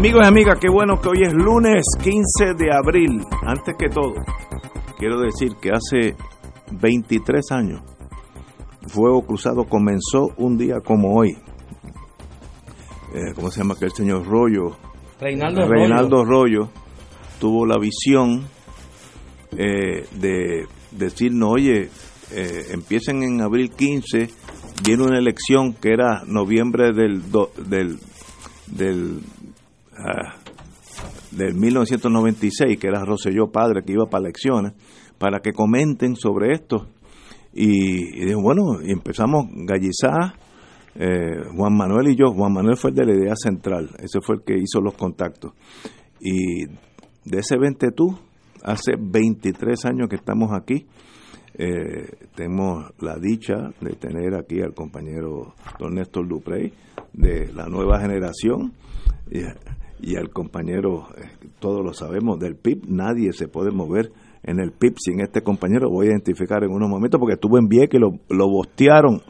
Amigos y amigas, qué bueno que hoy es lunes 15 de abril. Antes que todo, quiero decir que hace 23 años Fuego Cruzado comenzó un día como hoy. Eh, ¿Cómo se llama aquel señor Rollo? Reinaldo, Reinaldo Rollo tuvo la visión eh, de decirnos, oye, eh, empiecen en abril 15, viene una elección que era noviembre del, do- del, del ah, del 1996, que era Roselló padre que iba para elecciones, para que comenten sobre esto. Y, dijo, bueno, y empezamos Gallizá, eh, Juan Manuel y yo. Juan Manuel fue el de la idea central, ese fue el que hizo los contactos. Y de ese 20 tú, hace 23 años que estamos aquí. Eh, tenemos la dicha de tener aquí al compañero don Néstor Duprey de la nueva generación y al compañero, eh, todos lo sabemos, del PIB. Nadie se puede mover en el PIB sin este compañero. Voy a identificar en unos momentos porque estuvo en Vieques y lo, lo bostearon.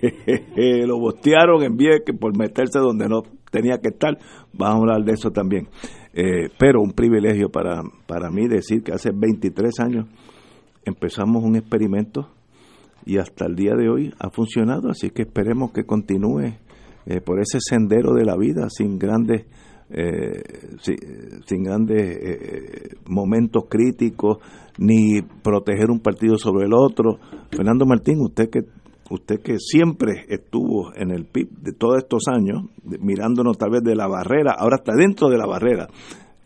lo bostearon en Vieques por meterse donde no tenía que estar. Vamos a hablar de eso también. Eh, pero un privilegio para, para mí decir que hace 23 años empezamos un experimento y hasta el día de hoy ha funcionado, así que esperemos que continúe eh, por ese sendero de la vida sin grandes eh, si- sin grandes eh, momentos críticos ni proteger un partido sobre el otro. Fernando Martín, usted que usted que siempre estuvo en el PIB de todos estos años, de- mirándonos tal vez de la barrera, ahora está dentro de la barrera.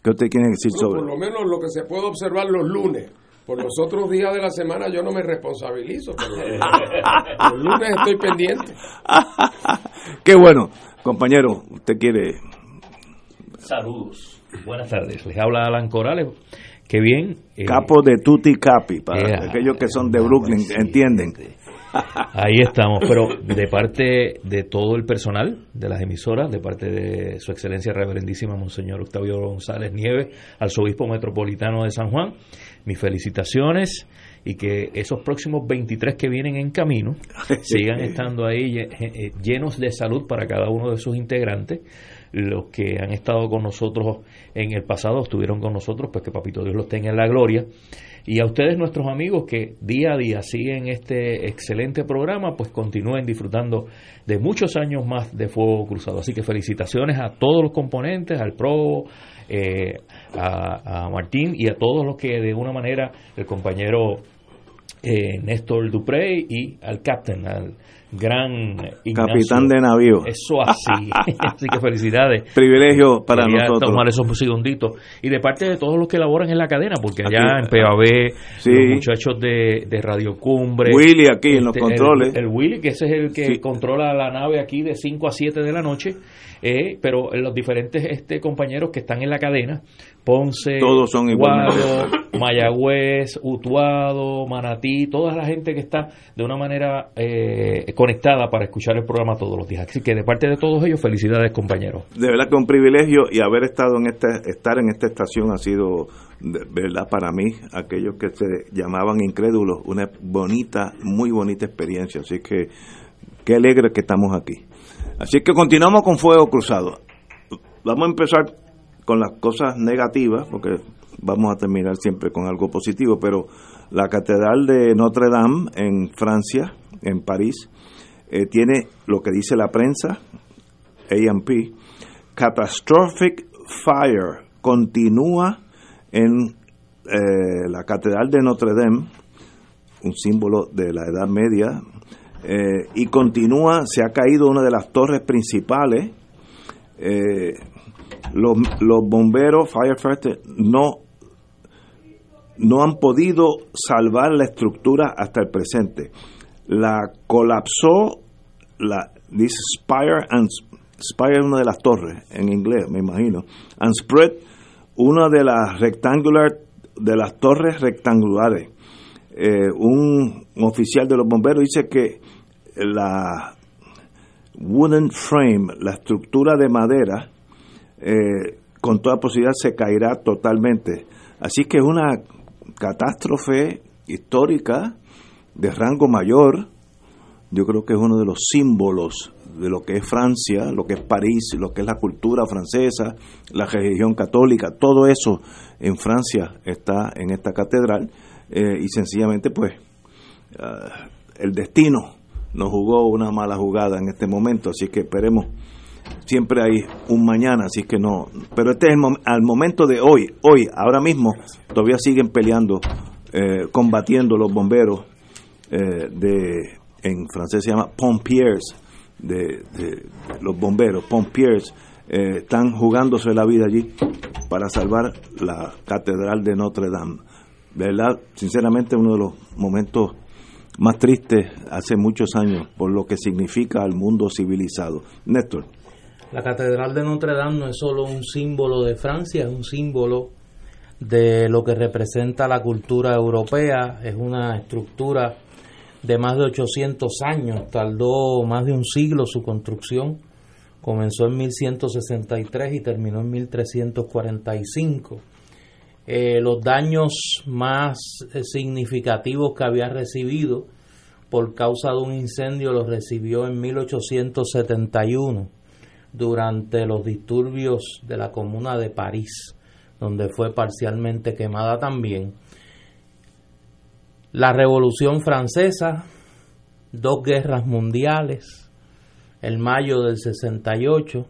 ¿Qué usted quiere decir Bueno, sobre por lo menos lo que se puede observar los lunes. Por los otros días de la semana yo no me responsabilizo. Pero los lunes estoy pendiente. Qué bueno, compañero, usted quiere Saludos. Buenas tardes. Les habla Alan Corales. Qué bien. eh, capo de Tutti Capi, para eh, aquellos que son de Brooklyn, sí, entienden. Ahí estamos, pero de parte de todo el personal de las emisoras, de parte de Su Excelencia Reverendísima Monseñor Octavio González Nieves, arzobispo metropolitano de San Juan, mis felicitaciones y que esos próximos 23 que vienen en camino sigan estando ahí eh, llenos de salud para cada uno de sus integrantes. Los que han estado con nosotros en el pasado estuvieron con nosotros, pues que Papito Dios los tenga en la gloria. Y a ustedes, nuestros amigos, que día a día siguen este excelente programa, pues continúen disfrutando de muchos años más de Fuego Cruzado. Así que felicitaciones a todos los componentes, al PRO, eh, a, Martín y a todos los que de una manera, el compañero eh, Néstor Duprey y al captain, al gran Ignacio. Capitán de navío. Eso así. así que felicidades. Privilegio para Quería nosotros. tomar esos segunditos. Y de parte de todos los que laboran en la cadena, porque allá Aquí, en PAB, sí. los muchachos de, de Radio Cumbre. Willy aquí en los este, controles. El, el Willy, que ese es el que Sí. controla la nave aquí de 5 a 7 de la noche. Eh, pero los diferentes este, compañeros que están en la cadena, Ponce, Todos son. Guado, Mayagüez, Utuado, Manatí, toda la gente que está de una manera eh, conectada para escuchar el programa todos los días. Así que de parte de todos ellos, felicidades compañeros. De verdad que un privilegio y haber estado en esta, estar en esta estación ha sido, de verdad, para mí, aquellos que se llamaban incrédulos, una bonita, muy bonita experiencia. Así que, qué alegre que estamos aquí. Así que continuamos con Fuego Cruzado. Vamos a empezar con las cosas negativas, porque vamos a terminar siempre con algo positivo, pero la Catedral de Notre Dame en Francia, en París, eh, tiene lo que dice la prensa, AMP, Catastrophic Fire continúa en eh, la Catedral de Notre Dame, un símbolo de la Edad Media, eh, y continúa, se ha caído una de las torres principales. Eh, los, los bomberos, firefighters, no, no han podido salvar la estructura hasta el presente. La colapsó, la, dice Spire and Spire una de las torres, en inglés, me imagino, and spread, una de las rectangular, de las torres rectangulares. Eh, un oficial de los bomberos dice que la wooden frame, la estructura de madera, eh, con toda posibilidad se caerá totalmente. Así que es una catástrofe histórica de rango mayor. Yo creo que es uno de los símbolos de lo que es Francia, lo que es París, lo que es la cultura francesa, la religión católica, todo eso en Francia está en esta catedral eh, y sencillamente pues ah, el destino nos jugó una mala jugada en este momento, así que esperemos siempre hay un mañana, así que no, pero este es el al momento de hoy, hoy, ahora mismo, todavía siguen peleando, eh, combatiendo los bomberos eh, de, en francés se llama pompiers, de, los bomberos, pompiers, eh, están jugándose la vida allí para salvar la catedral de Notre Dame. ¿Verdad? Sinceramente, uno de los momentos más tristes hace muchos años por lo que significa al mundo civilizado. Néstor. La Catedral de Notre Dame no es solo un símbolo de Francia, es un símbolo de lo que representa la cultura europea, es una estructura de más de 800 años, tardó más de un siglo su construcción, comenzó en 1163 y terminó en 1345. Eh, los daños más eh, significativos que había recibido por causa de un incendio los recibió en 1871 durante los disturbios de la comuna de París, donde fue parcialmente quemada también. La Revolución Francesa, dos guerras mundiales, el mayo del 68,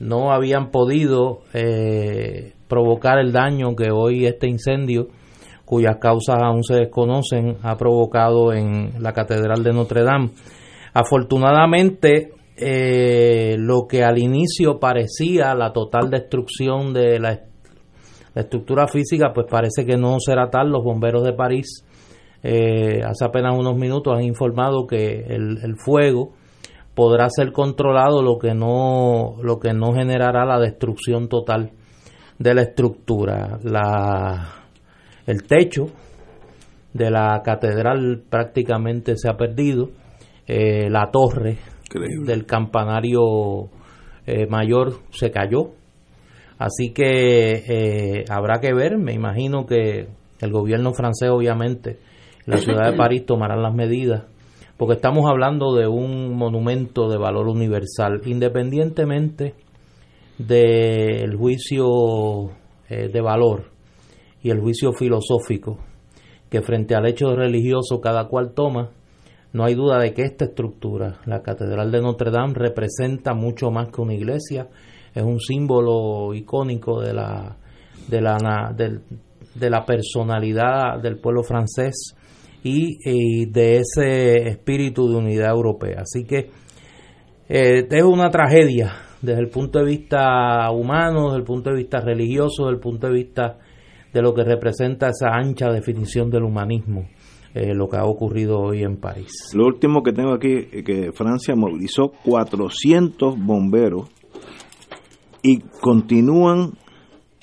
no habían podido eh, provocar el daño que hoy este incendio, cuyas causas aún se desconocen, ha provocado en la Catedral de Notre Dame. Afortunadamente, eh, lo que al inicio parecía la total destrucción de la, estructura física, pues parece que no será tal. Los bomberos de París eh, hace apenas unos minutos han informado que el, el, fuego podrá ser controlado, lo que no lo que no generará la destrucción total de la estructura. La, el techo de la catedral prácticamente se ha perdido. Eh, la torre del campanario eh, mayor se cayó. Así que eh, habrá que ver, me imagino que el gobierno francés obviamente, la ciudad de París tomarán las medidas, porque estamos hablando de un monumento de valor universal, independientemente del juicio eh, de valor y el juicio filosófico que frente al hecho religioso cada cual toma, no hay duda de que esta estructura, la Catedral de Notre Dame, representa mucho más que una iglesia, es un símbolo icónico de la, de la, de, la personalidad del pueblo francés y, de ese espíritu de unidad europea. Así que eh, es una tragedia desde el punto de vista humano, desde el punto de vista religioso, desde el punto de vista de lo que representa esa ancha definición del humanismo, eh, lo que ha ocurrido hoy en París. Lo último que tengo aquí es que Francia movilizó 400 bomberos y continúan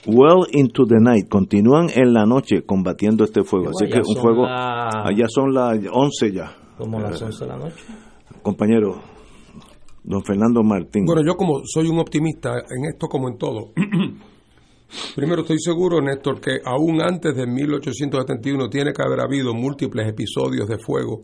well into the night, continúan en la noche combatiendo este fuego. Así que un fuego, allá son las 11 ya. Como las 11 de la noche. Compañero, don Fernando Martín. Bueno, yo como soy un optimista en esto como en todo, primero estoy seguro, Néstor, que aún antes de 1871 tiene que haber habido múltiples episodios de fuego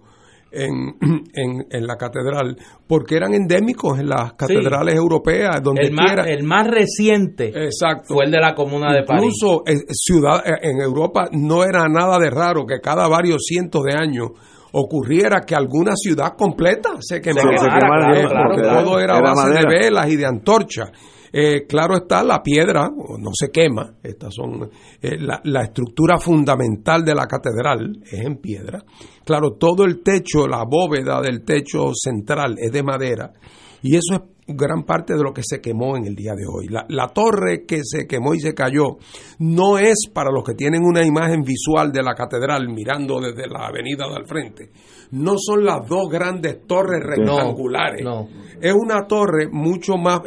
en, en, la catedral, porque eran endémicos en las catedrales europeas, donde el más, el más reciente Exacto. fue el de la Comuna de París. Incluso en, ciudad, en Europa no era nada de raro que cada varios cientos de años ocurriera que alguna ciudad completa se quemara. todo era, base de velas y de antorchas. Eh, claro está, la piedra no se quema, estas son eh, la, la, estructura fundamental de la catedral es en piedra. Claro, todo el techo, la bóveda del techo central es de madera y eso es gran parte de lo que se quemó en el día de hoy. La, la, torre que se quemó y se cayó no es para los que tienen una imagen visual de la catedral mirando desde la avenida del frente. No son las dos grandes torres rectangulares. No, Es una torre mucho más,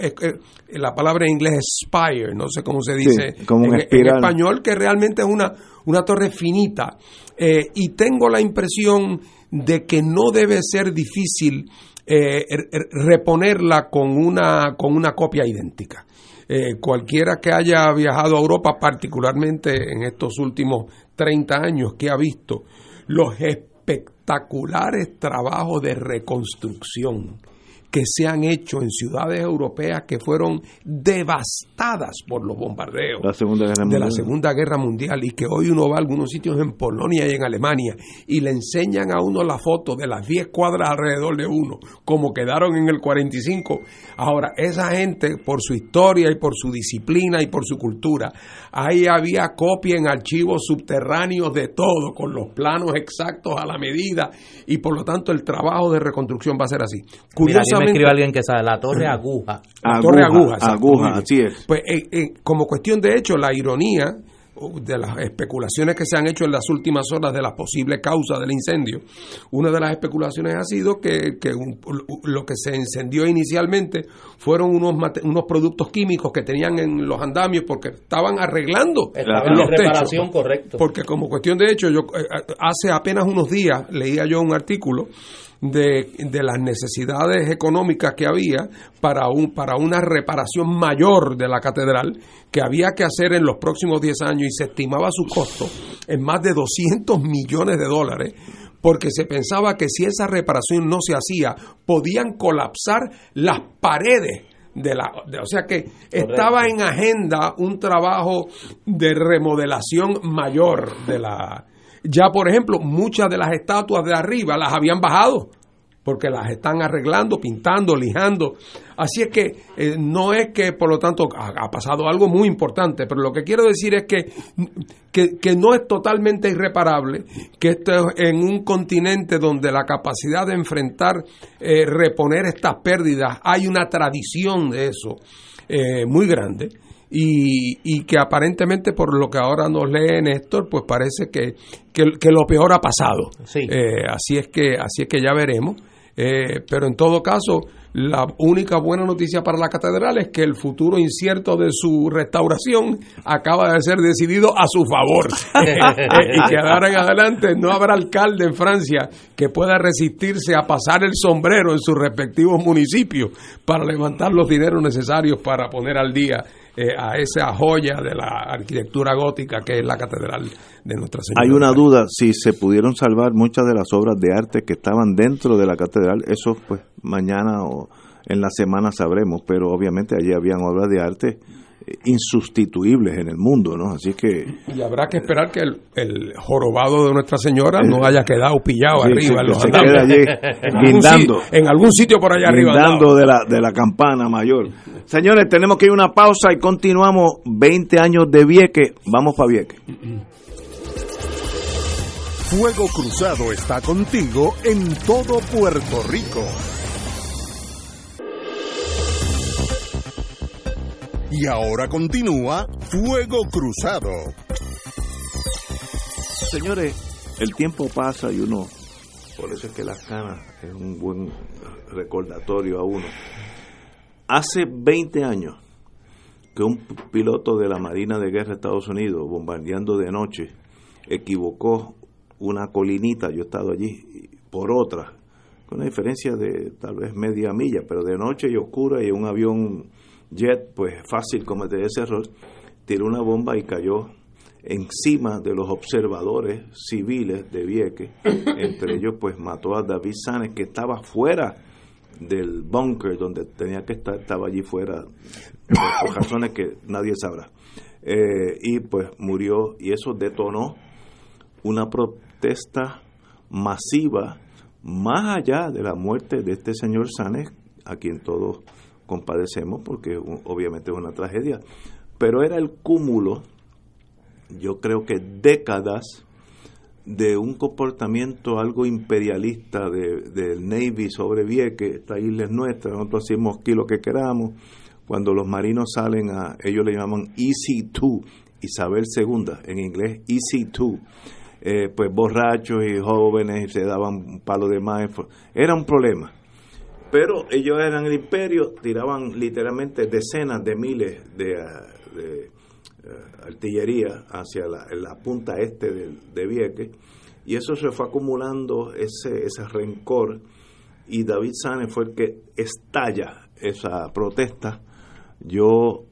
la palabra en inglés es spire, no sé cómo se dice en, en, español, que realmente es una, una torre finita. Eh, y tengo la impresión de que no debe ser difícil eh, reponerla con una, con una copia idéntica. Eh, cualquiera que haya viajado a Europa, particularmente en estos últimos 30 años, que ha visto los espectaculares trabajos de reconstrucción que se han hecho en ciudades europeas que fueron devastadas por los bombardeos de la Segunda Guerra Mundial y que hoy uno va a algunos sitios en Polonia y en Alemania y le enseñan a uno la foto de las 10 cuadras alrededor de uno, como quedaron en el 45. Ahora, esa gente, por su historia y por su disciplina y por su cultura, ahí había copia en archivos subterráneos de todo, con los planos exactos a la medida y por lo tanto el trabajo de reconstrucción va a ser así. Curiosamente, me escribe alguien que sabe, la torre aguja. La torre aguja. Aguja, así es. Pues eh, eh, como cuestión de hecho, la ironía de las especulaciones que se han hecho en las últimas horas de las posibles causas del incendio, una de las especulaciones ha sido que, que lo que se encendió inicialmente fueron unos, unos productos químicos que tenían en los andamios porque estaban arreglando estaban los reparación correcto. Porque como cuestión de hecho, yo eh, hace apenas unos días leía yo un artículo de, de, las necesidades económicas que había para, un, para una reparación mayor de la catedral que había que hacer en los próximos 10 años y se estimaba su costo en más de 200 millones de dólares porque se pensaba que si esa reparación no se hacía podían colapsar las paredes de la, o sea que estaba en agenda un trabajo de remodelación mayor de la ya, por ejemplo, muchas de las estatuas de arriba las habían bajado porque las están arreglando, pintando, lijando. Así es que eh, no es que, por lo tanto, ha, pasado algo muy importante, pero lo que quiero decir es que, que, no es totalmente irreparable, que esto es en un continente donde la capacidad de enfrentar, eh, reponer estas pérdidas, hay una tradición de eso eh, muy grande y, y, que aparentemente por lo que ahora nos lee Néstor, pues parece que, que, lo peor ha pasado. Eh, así es que así es que ya veremos. Eh, pero en todo caso, la única buena noticia para la catedral es que el futuro incierto de su restauración acaba de ser decidido a su favor. y que ahora en adelante no habrá alcalde en Francia que pueda resistirse a pasar el sombrero en sus respectivos municipios para levantar los dineros necesarios para poner al día eh, a esa joya de la arquitectura gótica que es la catedral de Nuestra Señora. Hay una duda si se pudieron salvar muchas de las obras de arte que estaban dentro de la catedral, eso pues mañana o en la semana sabremos, pero obviamente allí habían obras de arte insustituibles en el mundo, ¿no? Así que... Y habrá que esperar que el, jorobado de Nuestra Señora no haya quedado pillado arriba. se quede allí guindando. En algún sitio por allá arriba. Guindando de la, de la campana mayor. Señores, tenemos que ir a una pausa y continuamos 20 años de Vieque. Vamos para Vieque. Fuego Cruzado está contigo en todo Puerto Rico. Y ahora continúa Fuego Cruzado. Señores, el tiempo pasa y uno, por eso es que las canas es un buen recordatorio a uno. Hace 20 años que un piloto de la Marina de Guerra de Estados Unidos, bombardeando de noche, equivocó una colinita, yo he estado allí, por otra, con una diferencia de tal vez media milla, pero de noche y oscura y un avión jet, pues fácil cometer ese error, tiró una bomba y cayó encima de los observadores civiles de Vieques. Entre ellos, pues mató a David Sanes, que estaba fuera del bunker donde tenía que estar, estaba allí fuera, por razones que nadie sabrá. Eh, y pues murió, y eso detonó una protesta masiva más allá de la muerte de este señor Sanes, a quien todos compadecemos porque obviamente es una tragedia, pero era el cúmulo, yo creo que décadas de un comportamiento algo imperialista del Navy sobre Vieques, esta isla es nuestra, nosotros hacemos aquí lo que queramos, cuando los marinos salen a, ellos le llaman EC2, Isabel II, en inglés EC2, eh, pues borrachos y jóvenes y se daban un palo de más, era un problema. Pero ellos eran el imperio, tiraban literalmente decenas de miles de, eh, artillería hacia la, punta este de, de Vieques y eso se fue acumulando ese, ese rencor y David Sáenz fue el que estalla esa protesta. Yo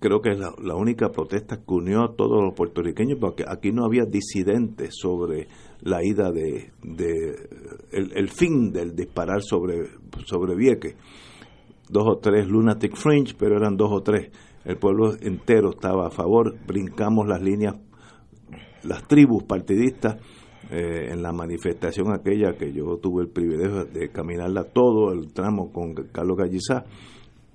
creo que es la, única protesta que unió a todos los puertorriqueños, porque aquí no había disidentes sobre la ida de, el, fin del disparar sobre, sobre Vieques. Dos o tres lunatic fringe, pero eran dos o tres. El pueblo entero estaba a favor, brincamos las líneas, las tribus partidistas, eh, en la manifestación aquella que yo tuve el privilegio de caminarla todo el tramo con Carlos Gallizá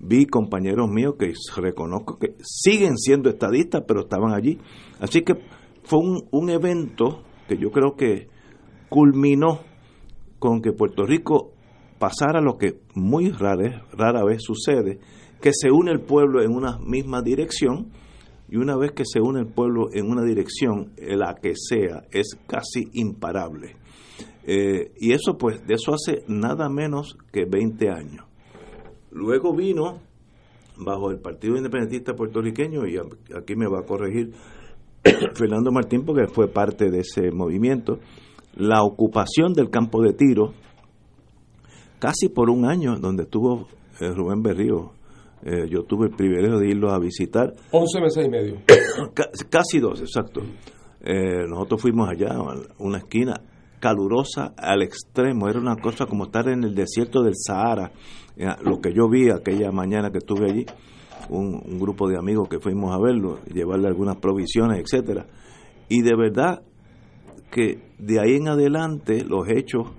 vi compañeros míos que reconozco que siguen siendo estadistas, pero estaban allí. Así que fue un, evento que yo creo que culminó con que Puerto Rico pasara lo que muy rara, rara vez sucede, que se une el pueblo en una misma dirección, y una vez que se une el pueblo en una dirección, la que sea, es casi imparable. Eh, y eso pues, de eso hace nada menos que 20 años. Luego vino, bajo el Partido Independentista Puertorriqueño, y aquí me va a corregir Fernando Martín porque fue parte de ese movimiento, la ocupación del campo de tiro, casi por un año, donde estuvo eh, Rubén Berrío. Eh, yo tuve el privilegio de irlo a visitar. Once meses y medio. casi dos, exacto. Eh, nosotros fuimos allá, a una esquina calurosa al extremo, era una cosa como estar en el desierto del Sahara lo que yo vi aquella mañana que estuve allí, un, grupo de amigos que fuimos a verlo, llevarle algunas provisiones, etcétera, y de verdad que de ahí en adelante los hechos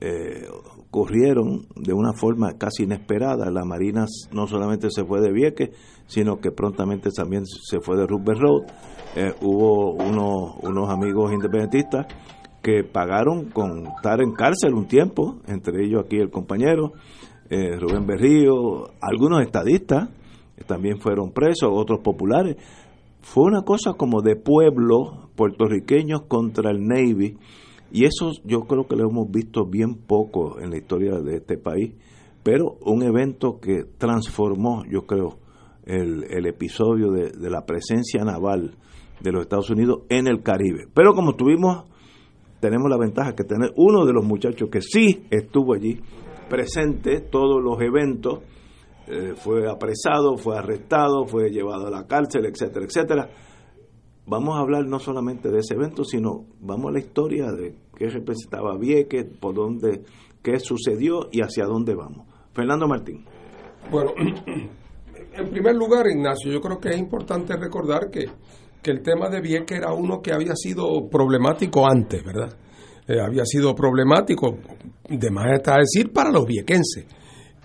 eh, corrieron de una forma casi inesperada. La Marina no solamente se fue de Vieques, sino que prontamente también se fue de Rupert Road. Eh, hubo unos, unos amigos independentistas que pagaron con estar en cárcel un tiempo, entre ellos aquí el compañero, eh, Rubén Berrío, algunos estadistas también fueron presos, otros populares. Fue una cosa como de pueblo puertorriqueños contra el Navy y eso yo creo que lo hemos visto bien poco en la historia de este país, pero un evento que transformó, yo creo, el, el episodio de, de la presencia naval de los Estados Unidos en el Caribe. Pero como tuvimos, tenemos la ventaja que tener uno de los muchachos que sí estuvo allí, presente todos los eventos, eh, fue apresado, fue arrestado, fue llevado a la cárcel, etcétera, etcétera. Vamos a hablar no solamente de ese evento, sino vamos a la historia de qué representaba Vieques, por dónde, qué sucedió y hacia dónde vamos. Fernando Martín. Bueno, en primer lugar, Ignacio, yo creo que es importante recordar que, que el tema de Vieques era uno que había sido problemático antes, ¿verdad? Eh, había sido problemático, de más está decir, para los viequenses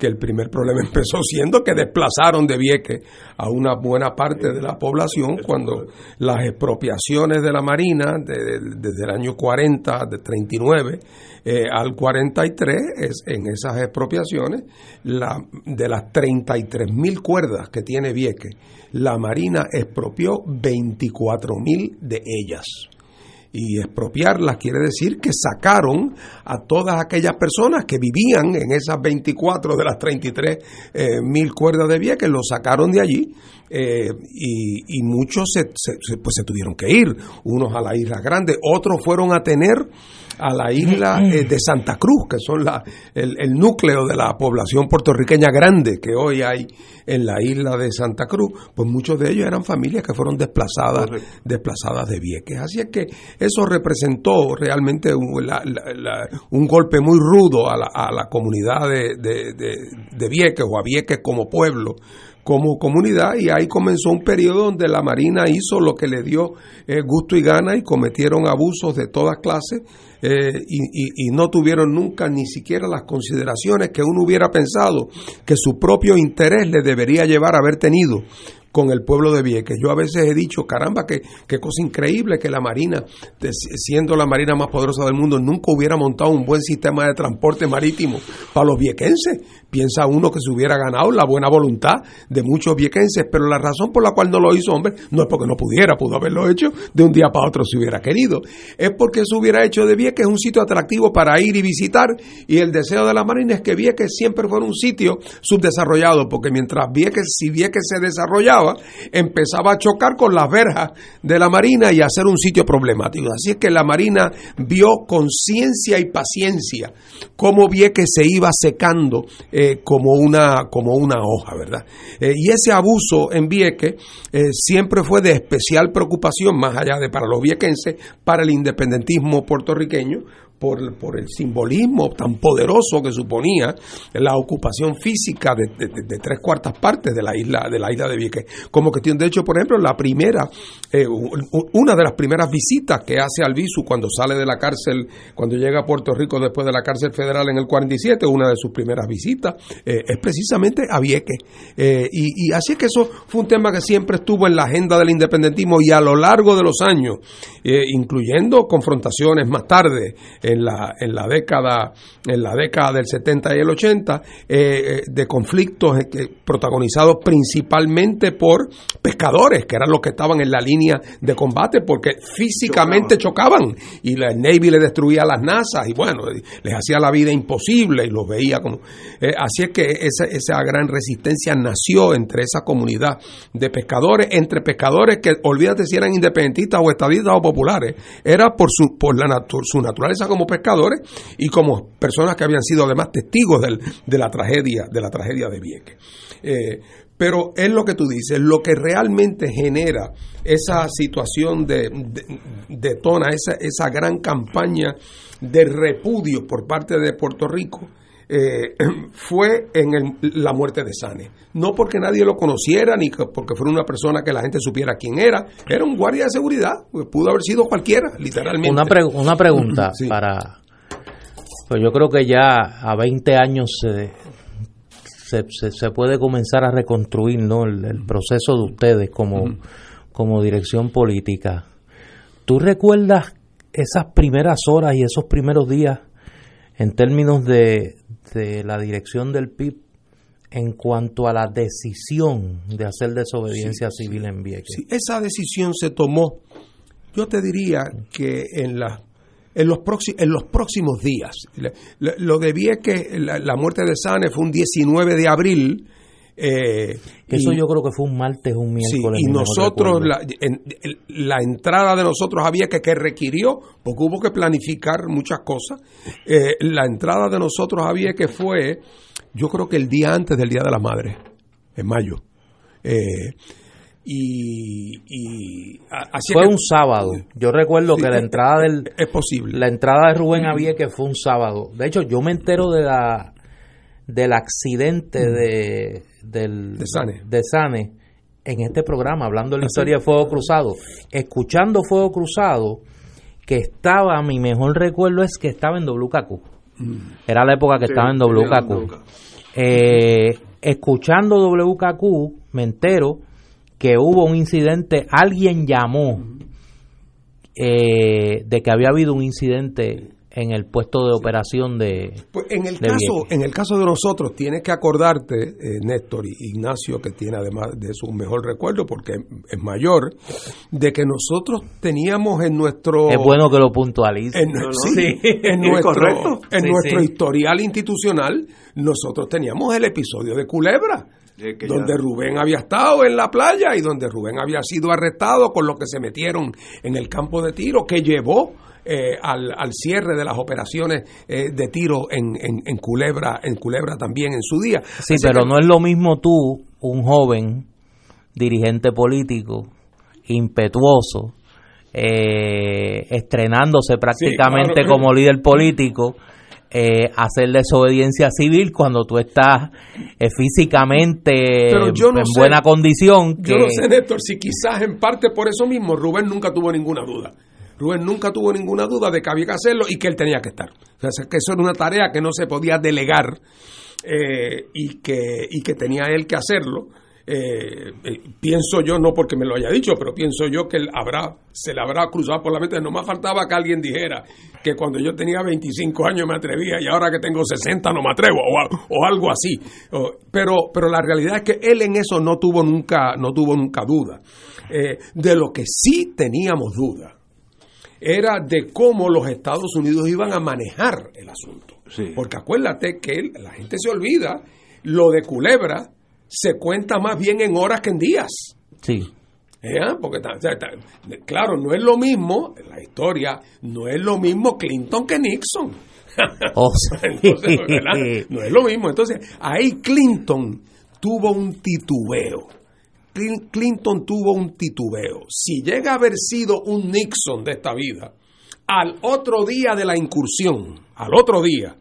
que el primer problema empezó siendo que desplazaron de Vieques a una buena parte de la población cuando las expropiaciones de la Marina desde el año 40, de 39 eh, al 43, es, en esas expropiaciones, la, de las 33 mil cuerdas que tiene Vieques, la Marina expropió 24 mil de ellas y expropiarlas quiere decir que sacaron a todas aquellas personas que vivían en esas 24 de las 33 eh, mil cuerdas de vía que los sacaron de allí eh, y, muchos se, pues se tuvieron que ir, unos a la isla grande, otros fueron a tener a la isla eh, de Santa Cruz, que son la, el, el, núcleo de la población puertorriqueña grande que hoy hay en la isla de Santa Cruz, pues muchos de ellos eran familias que fueron desplazadas, desplazadas de Vieques. Así es que eso representó realmente un, golpe muy rudo a la, comunidad de, Vieques o a Vieques como pueblo como comunidad y ahí comenzó un periodo donde la Marina hizo lo que le dio eh, gusto y gana y cometieron abusos de todas clases eh, y, y, no tuvieron nunca ni siquiera las consideraciones que uno hubiera pensado que su propio interés le debería llevar a haber tenido con el pueblo de Vieques. Yo a veces he dicho, caramba, qué, qué cosa increíble que la Marina, siendo la Marina más poderosa del mundo, nunca hubiera montado un buen sistema de transporte marítimo para los viequenses. Piensa uno que se hubiera ganado la buena voluntad de muchos viequenses, pero la razón por la cual no lo hizo, hombre, no es porque no pudiera, pudo haberlo hecho de un día para otro si hubiera querido. Es porque se hubiera hecho de Vieques un sitio atractivo para ir y visitar y el deseo de la Marina es que Vieques siempre fuera un sitio subdesarrollado, porque mientras Vieques, si Vieques se desarrollaba, empezaba a chocar con las verjas de la Marina y a ser un sitio problemático. Así es que la Marina vio con ciencia y paciencia cómo que se iba secando eh, como, una, como una hoja, ¿verdad? Eh, y ese abuso en Vieques eh, siempre fue de especial preocupación, más allá de para los viequenses, para el independentismo puertorriqueño, por, el simbolismo tan poderoso que suponía la ocupación física de, tres cuartas partes de la isla de la isla de Vieques. Como cuestión, de hecho, por ejemplo, la primera, eh, una de las primeras visitas que hace Albizu cuando sale de la cárcel, cuando llega a Puerto Rico después de la cárcel federal en el 47, una de sus primeras visitas eh, es precisamente a Vieques. Eh, y, así es que eso fue un tema que siempre estuvo en la agenda del independentismo y a lo largo de los años, incluyendo confrontaciones más tarde en la, en la década en la década del 70 y el 80 eh, eh, de conflictos eh, protagonizados principalmente por pescadores que eran los que estaban en la línea de combate porque físicamente chocaban, y la Navy le destruía las NASA y bueno les hacía la vida imposible y los veía como así es que esa, esa gran resistencia nació entre esa comunidad de pescadores entre pescadores que olvídate si eran independentistas o estadistas o populares era por su por la su naturaleza como pescadores y como personas que habían sido además testigos de la tragedia, de la tragedia de Vieques. Eh, pero es lo que tú dices, lo que realmente genera esa situación de, detona esa, esa gran campaña de repudio por parte de Puerto Rico, eh, fue en la muerte de Sane. No porque nadie lo conociera, ni porque fuera una persona que la gente supiera quién era. Era un guardia de seguridad. Pudo haber sido cualquiera, literalmente. Una, una pregunta para... Pues yo creo que ya a 20 años se, se, puede comenzar a reconstruir ¿no? el, proceso de ustedes como, como dirección política. ¿Tú recuerdas esas primeras horas y esos primeros días en términos de, de la dirección del PIB en cuanto a la decisión de hacer desobediencia civil en Vieques. esa decisión se tomó, yo te diría que en la en los, próximos, en los próximos días. Lo de Vieques, la, la muerte de Sane fue un 19 de abril, eh, Eso yo creo que fue un martes, un miércoles. y nosotros, la, la, entrada de nosotros había que, que requirió, porque hubo que planificar muchas cosas, eh, la entrada de nosotros había que fue, yo creo que el día antes del Día de la Madre, en mayo. Eh, y, fue un sábado. Yo recuerdo que la entrada del es posible. La entrada de Rubén había que fue un sábado. De hecho, yo me entero de la del accidente de del, de Sane. en este programa, hablando de la historia de Fuego Cruzado, escuchando Fuego Cruzado, que estaba, mi mejor recuerdo es que estaba en WKQ. Mm. Era la época que estaba en WKQ. Eh, escuchando WKQ, me entero que hubo un incidente, alguien llamó eh, de que había habido un incidente en el puesto de operación de pues en el caso en el caso de nosotros tienes que acordarte eh, Néstor y Ignacio que tiene además de su mejor recuerdo porque es mayor de que nosotros teníamos en nuestro es bueno que lo puntualice en, sí, en nuestro en nuestro historial institucional nosotros teníamos el episodio de Culebra donde Rubén había estado en la playa y donde Rubén había sido arrestado con lo que se metieron en el campo de tiro que llevó eh, al, al, cierre de las operaciones eh, de tiro en, en, Culebra, en Culebra también en su día. Sí, pero no es lo mismo tú, un joven dirigente político, impetuoso, eh, estrenándose prácticamente como líder político, eh, hacer desobediencia civil cuando tú estás eh, físicamente en buena condición. Yo no sé, Néstor, si quizás en parte por eso mismo Rubén nunca tuvo ninguna duda. Rubén nunca tuvo ninguna duda de que había que hacerlo y que él tenía que estar. O sea, que eso era una tarea que no se podía delegar eh, y, que, y que tenía él que hacerlo. Eh, eh, pienso yo, no porque me lo haya dicho, pero pienso yo que él habrá, se le habrá cruzado por la mente. No me faltaba que alguien dijera que cuando yo tenía 25 años me atrevía y ahora que tengo 60 no me atrevo, o, algo así. pero, pero la realidad es que él en eso no tuvo nunca, no tuvo nunca duda. De lo que sí teníamos duda era de cómo los Estados Unidos iban a manejar el asunto. Porque acuérdate que la gente se olvida, lo de Culebra se cuenta más bien en horas que en días. Sí. ¿Eh? Porque, claro, no es lo mismo, la historia, no es lo mismo Clinton que Nixon. Oh, no es lo mismo. Entonces, ahí Clinton tuvo un titubeo. Clinton tuvo un titubeo. Si llega a haber sido un Nixon de esta vida, al otro día de la incursión, al otro día,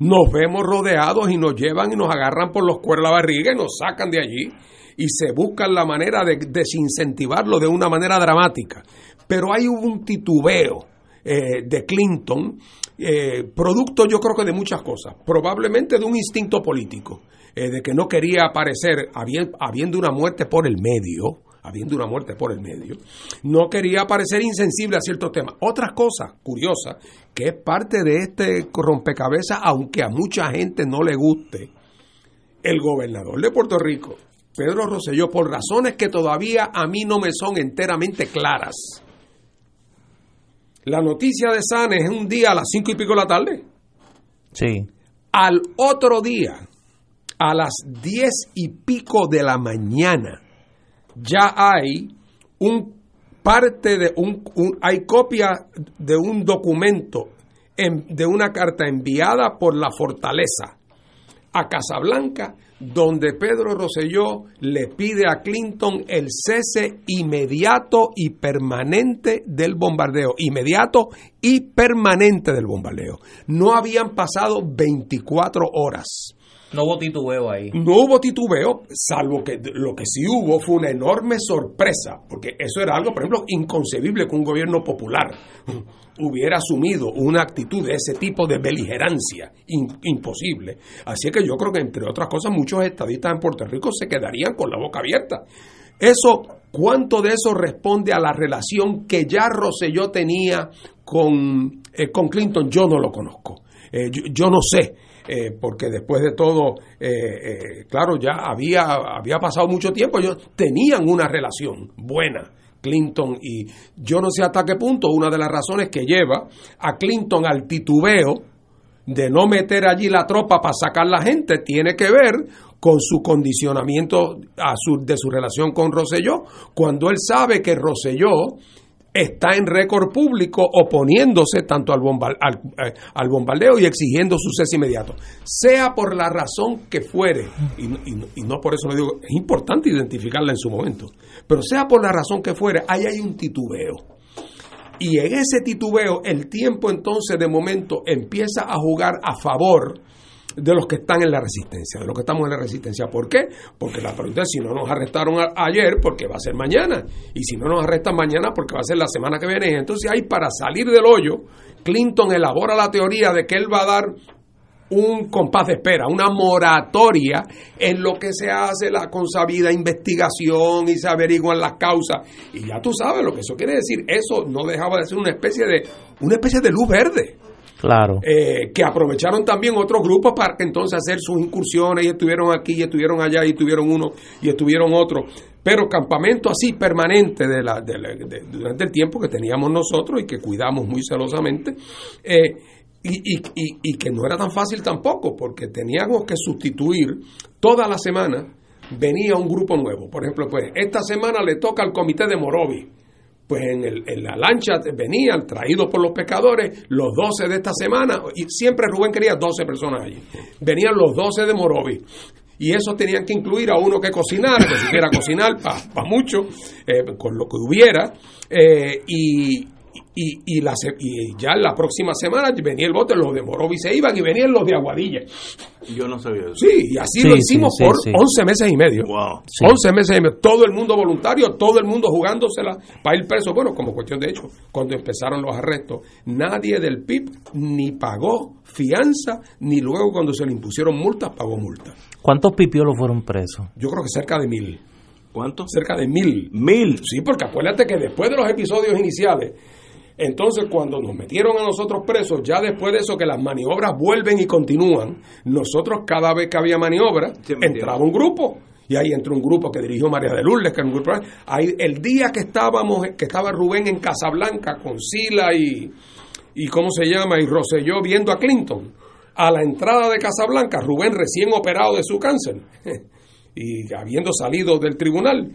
nos vemos rodeados y nos llevan y nos agarran por los cuernos la barriga y nos sacan de allí y se buscan la manera de desincentivarlo de una manera dramática. Pero hay un titubeo eh, de Clinton, eh, producto yo creo que de muchas cosas, probablemente de un instinto político, eh, de que no quería aparecer habiendo una muerte por el medio, habiendo una muerte por el medio, no quería parecer insensible a ciertos temas. Otra cosa curiosa, que es parte de este rompecabezas, aunque a mucha gente no le guste, el gobernador de Puerto Rico, Pedro Rosselló, por razones que todavía a mí no me son enteramente claras. La noticia de Sanes es un día a las cinco y pico de la tarde. Sí. Al otro día, a las diez y pico de la mañana, ya hay un parte de un, hay copia de un documento de una carta enviada por la fortaleza a Casablanca donde Pedro Rosselló le pide a Clinton el cese inmediato y permanente del bombardeo, inmediato y permanente del bombardeo. No habían pasado 24 horas. No hubo titubeo ahí. No hubo titubeo, salvo que lo que sí hubo fue una enorme sorpresa, porque eso era algo, por ejemplo, inconcebible que un gobierno popular hubiera asumido una actitud de ese tipo de beligerancia, imposible. Así que yo creo que, entre otras cosas, muchos estadistas en Puerto Rico se quedarían con la boca abierta. Eso, ¿cuánto de eso responde a la relación que ya Rosselló tenía con, eh, con Clinton? Yo no lo conozco. Eh, yo no sé eh, porque después de todo, eh, eh, claro, ya había, había pasado mucho tiempo, ellos tenían una relación buena. Clinton y yo no sé hasta qué punto una de las razones que lleva a Clinton al titubeo de no meter allí la tropa para sacar la gente tiene que ver con su condicionamiento a su, de su relación con Rosselló, cuando él sabe que Rosselló está en récord público oponiéndose tanto al, eh, al, bombardeo y exigiendo su cese inmediato. Sea por la razón que fuere, y, y, no por eso lo digo, es importante identificarla en su momento, pero sea por la razón que fuere, ahí hay un titubeo. Y en ese titubeo, el tiempo entonces de momento empieza a jugar a favor de los que están en la resistencia, de los que estamos en la resistencia. ¿Por qué? Porque la pregunta es si no nos arrestaron ayer, porque va a ser mañana. Y si no nos arrestan mañana, porque va a ser la semana que viene. Entonces ahí para salir del hoyo, Clinton elabora la teoría de que él va a dar un compás de espera, una moratoria en lo que se hace la consabida investigación y se averiguan las causas. Y ya tú sabes lo que eso quiere decir. Eso no dejaba de ser una especie de, una especie de luz verde Claro. Eh, que aprovecharon también otros grupos para entonces hacer sus incursiones y estuvieron aquí y estuvieron allá y estuvieron uno y estuvieron otro. Pero campamento así permanente de la, durante el tiempo que teníamos nosotros y que cuidamos muy celosamente. Eh, y, y, y, que no era tan fácil tampoco, porque teníamos que sustituir toda la semana, venía un grupo nuevo. Por ejemplo, pues esta semana le toca al comité de Morovi pues en, la lancha venían traídos por los pescadores los 12 de esta semana, y siempre Rubén quería 12 personas allí. Venían los 12 de Morovi. Y eso tenían que incluir a uno que cocinara, que supiera cocinar para mucho, eh, con lo que hubiera. Eh, y, y, y, la, y ya la próxima semana venía el bote, los de Morovi se iban y venían los de Aguadilla. Yo no sabía eso. Sí, y así lo hicimos por 11 meses y medio. Wow. 11 meses y medio. Todo el mundo voluntario, todo el mundo jugándosela para ir preso. Bueno, como cuestión de hecho, cuando empezaron los arrestos, nadie del PIB ni pagó fianza, ni luego cuando se le impusieron multas, pagó multas. ¿Cuántos pipiolos fueron presos? Yo creo que cerca de mil. ¿Cuánto? Cerca de mil. ¿Mil? Sí, porque acuérdate que después de los episodios iniciales, entonces cuando nos metieron a nosotros presos, ya después de eso que las maniobras vuelven y continúan, nosotros cada vez que había maniobra, entraba un grupo. Y ahí entró un grupo que dirigió María de Lourdes, que era un grupo. Ahí, el día que estábamos, que estaba Rubén en Casablanca con Sila y, y ¿cómo se llama? Y Roselló viendo a Clinton. A la entrada de Casablanca, Rubén recién operado de su cáncer. y habiendo salido del tribunal,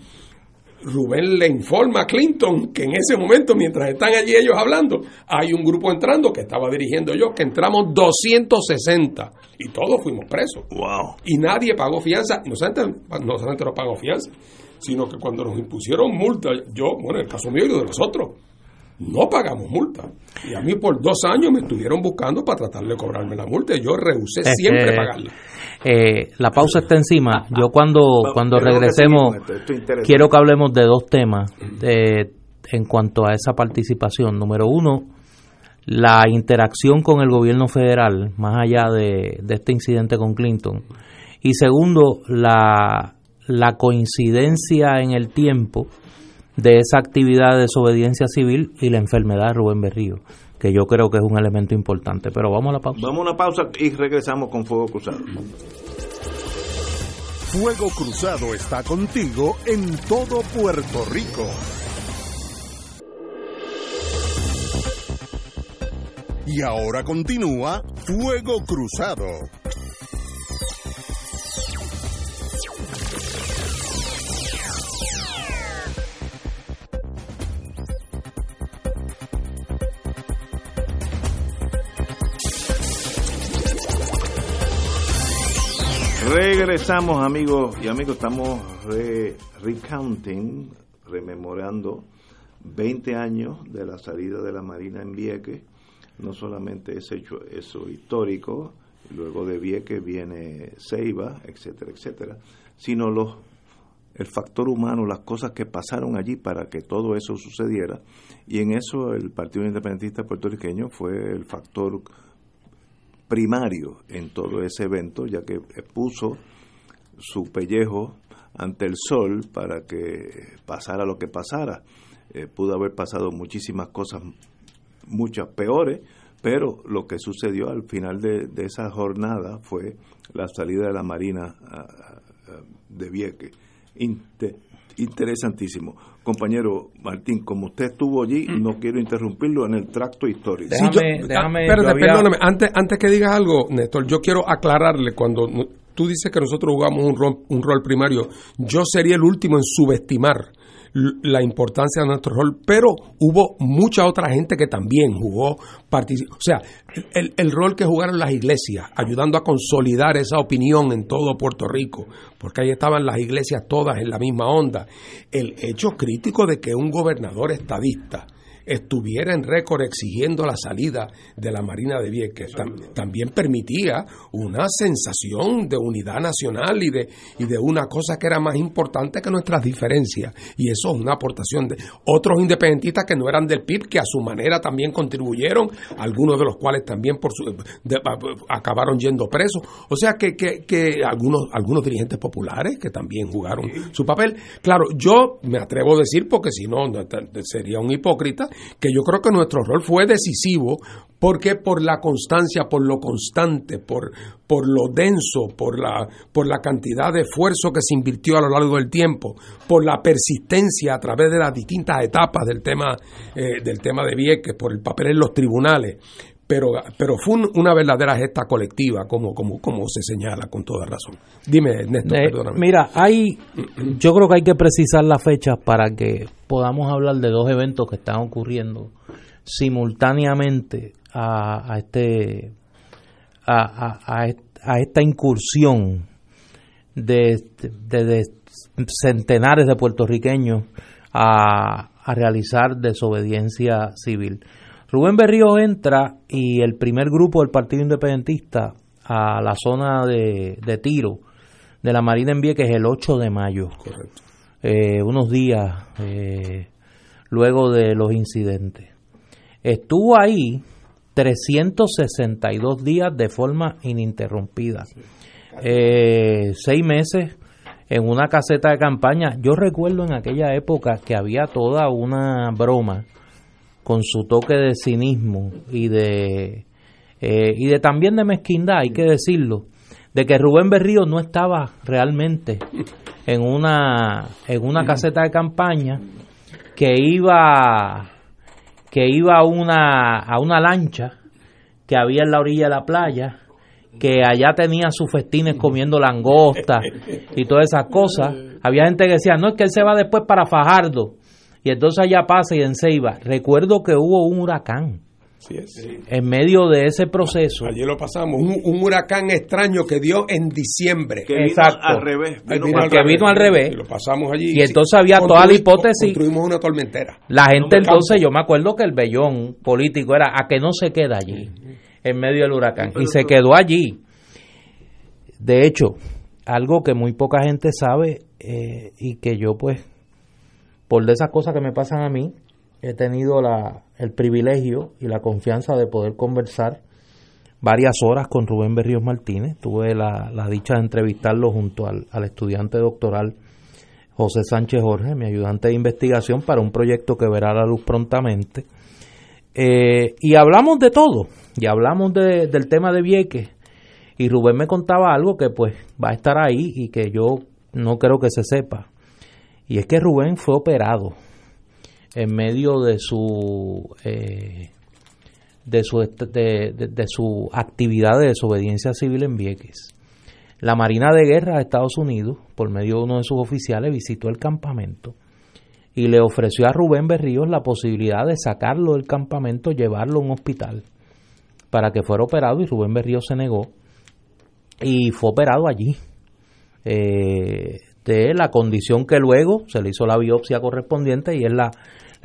Rubén le informa a Clinton que en ese momento, mientras están allí ellos hablando, hay un grupo entrando que estaba dirigiendo yo, que entramos 260 y todos fuimos presos. Wow. Y nadie pagó fianza, no solamente, no solamente no pagó fianza, sino que cuando nos impusieron multa, yo, bueno, en el caso mío y de nosotros, no pagamos multa. Y a mí por dos años me estuvieron buscando para tratar de cobrarme la multa y yo rehusé siempre pagarla. Eh, la pausa está encima. Yo cuando, cuando regresemos quiero que hablemos de dos temas en cuanto a esa participación. Número uno, la interacción con el gobierno federal, más allá de, este incidente con Clinton. Y segundo, la, la coincidencia en el tiempo de esa actividad de desobediencia civil y la enfermedad de Rubén Berrío que yo creo que es un elemento importante. Pero vamos a la pausa. Vamos a una pausa y regresamos con Fuego Cruzado. Fuego Cruzado está contigo en todo Puerto Rico. Y ahora continúa Fuego Cruzado. Regresamos amigos y amigos, estamos recounting, rememorando 20 años de la salida de la Marina en Vieques, no solamente ese hecho eso histórico, luego de Vieques viene Ceiba, etcétera, etcétera, sino los el factor humano, las cosas que pasaron allí para que todo eso sucediera. Y en eso el Partido Independentista puertorriqueño fue el factor primario en todo ese evento, ya que puso su pellejo ante el sol para que pasara lo que pasara. Eh, pudo haber pasado muchísimas cosas, muchas peores, pero lo que sucedió al final de, esa jornada fue la salida de la Marina de Vieques. interesantísimo. Compañero Martín, como usted estuvo allí, mm. no quiero interrumpirlo en el tracto histórico. Déjame, perdóname, antes, antes que digas algo, Néstor, yo quiero aclararle cuando tú dices que nosotros jugamos un rol, un rol primario, yo sería el último en subestimar la importancia de nuestro rol, pero hubo mucha otra gente que también jugó, o sea, el, el, rol que jugaron las iglesias, ayudando a consolidar esa opinión en todo Puerto Rico, porque ahí estaban las iglesias todas en la misma onda, el hecho crítico de que un gobernador estadista, estuviera en récord exigiendo la salida de la Marina de Vieques. también permitía una sensación de unidad nacional y de, y de una cosa que era más importante que nuestras diferencias. Y eso es una aportación de otros independentistas que no eran del PIB, que a su manera también contribuyeron, algunos de los cuales también por su, acabaron yendo presos. O sea que, que, algunos, algunos dirigentes populares que también jugaron su papel. Claro, yo me atrevo a decir, porque si no sería un hipócrita, que yo creo que nuestro rol fue decisivo porque por la constancia, por lo constante, por, por lo denso, por la, por la cantidad de esfuerzo que se invirtió a lo largo del tiempo, por la persistencia a través de las distintas etapas del tema, eh, del tema de Vieques, por el papel en los tribunales, pero, pero fue una verdadera gesta colectiva, como, como, como se señala con toda razón. Dime, Néstor, eh, perdóname. Mira, hay, yo creo que hay que precisar la fecha para que podamos hablar de dos eventos que están ocurriendo simultáneamente a, a este a, a, a, esta incursión de, de, centenares de puertorriqueños a, a realizar desobediencia civil. Rubén Berrío entra y el primer grupo del Partido Independentista a la zona de, tiro de la Marina en Vieques el 8 de mayo. Correcto. Eh, unos días eh, luego de los incidentes. Estuvo ahí 362 días de forma ininterrumpida. Eh, seis meses en una caseta de campaña. Yo recuerdo en aquella época que había toda una broma con su toque de cinismo y de eh, y de también de mezquindad, hay que decirlo, de que Rubén Berrío no estaba realmente en una en una caseta de campaña que iba que iba a una, a una lancha que había en la orilla de la playa, que allá tenía sus festines comiendo langosta y todas esas cosas. Había gente que decía, no, es que él se va después para Fajardo. Y entonces allá pasa y en Ceiba. Recuerdo que hubo un huracán en medio de ese proceso. Allí lo pasamos, un, huracán extraño que dio en diciembre. Que Exacto. al revés. que vino al revés. Y lo pasamos allí. Y entonces había toda la hipótesis. Construimos una tormentera. La gente entonces, yo me acuerdo que el vellón político era a que no se queda allí, en medio del huracán. Y se quedó allí. De hecho, algo que muy poca gente sabe eh, y que yo pues, por de esas cosas que me pasan a mí, he tenido el privilegio y la confianza de poder conversar varias horas con Rubén Berríos Martínez. Tuve la, dicha de entrevistarlo junto al, estudiante doctoral José Sánchez Jorge, mi ayudante de investigación para un proyecto que verá la luz prontamente. Eh, y hablamos de todo, y hablamos de, del tema de Vieques. Y Rubén me contaba algo que pues va a estar ahí y que yo no creo que se sepa. Y es que Rubén fue operado en medio de su eh, de su de, su actividad de desobediencia civil en Vieques. La Marina de Guerra de Estados Unidos, por medio de uno de sus oficiales, visitó el campamento y le ofreció a Rubén Berríos la posibilidad de sacarlo del campamento, llevarlo a un hospital para que fuera operado y Rubén Berríos se negó y fue operado allí. Eh, de la condición que luego se le hizo la biopsia correspondiente y es la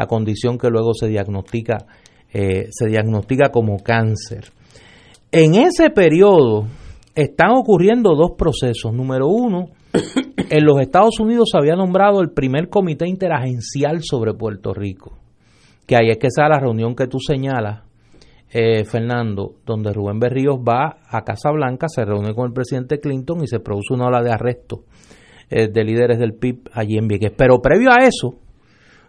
la condición que luego se diagnostica, eh, se diagnostica como cáncer. En ese periodo están ocurriendo dos procesos. Número uno, en los Estados Unidos se había nombrado el primer comité interagencial sobre Puerto Rico, que ahí es que está la reunión que tú señalas, eh, Fernando, donde Rubén Berríos va a Casa Blanca, se reúne con el presidente Clinton y se produce una ola de arresto eh, de líderes del PIB allí en Vieques. Pero previo a eso,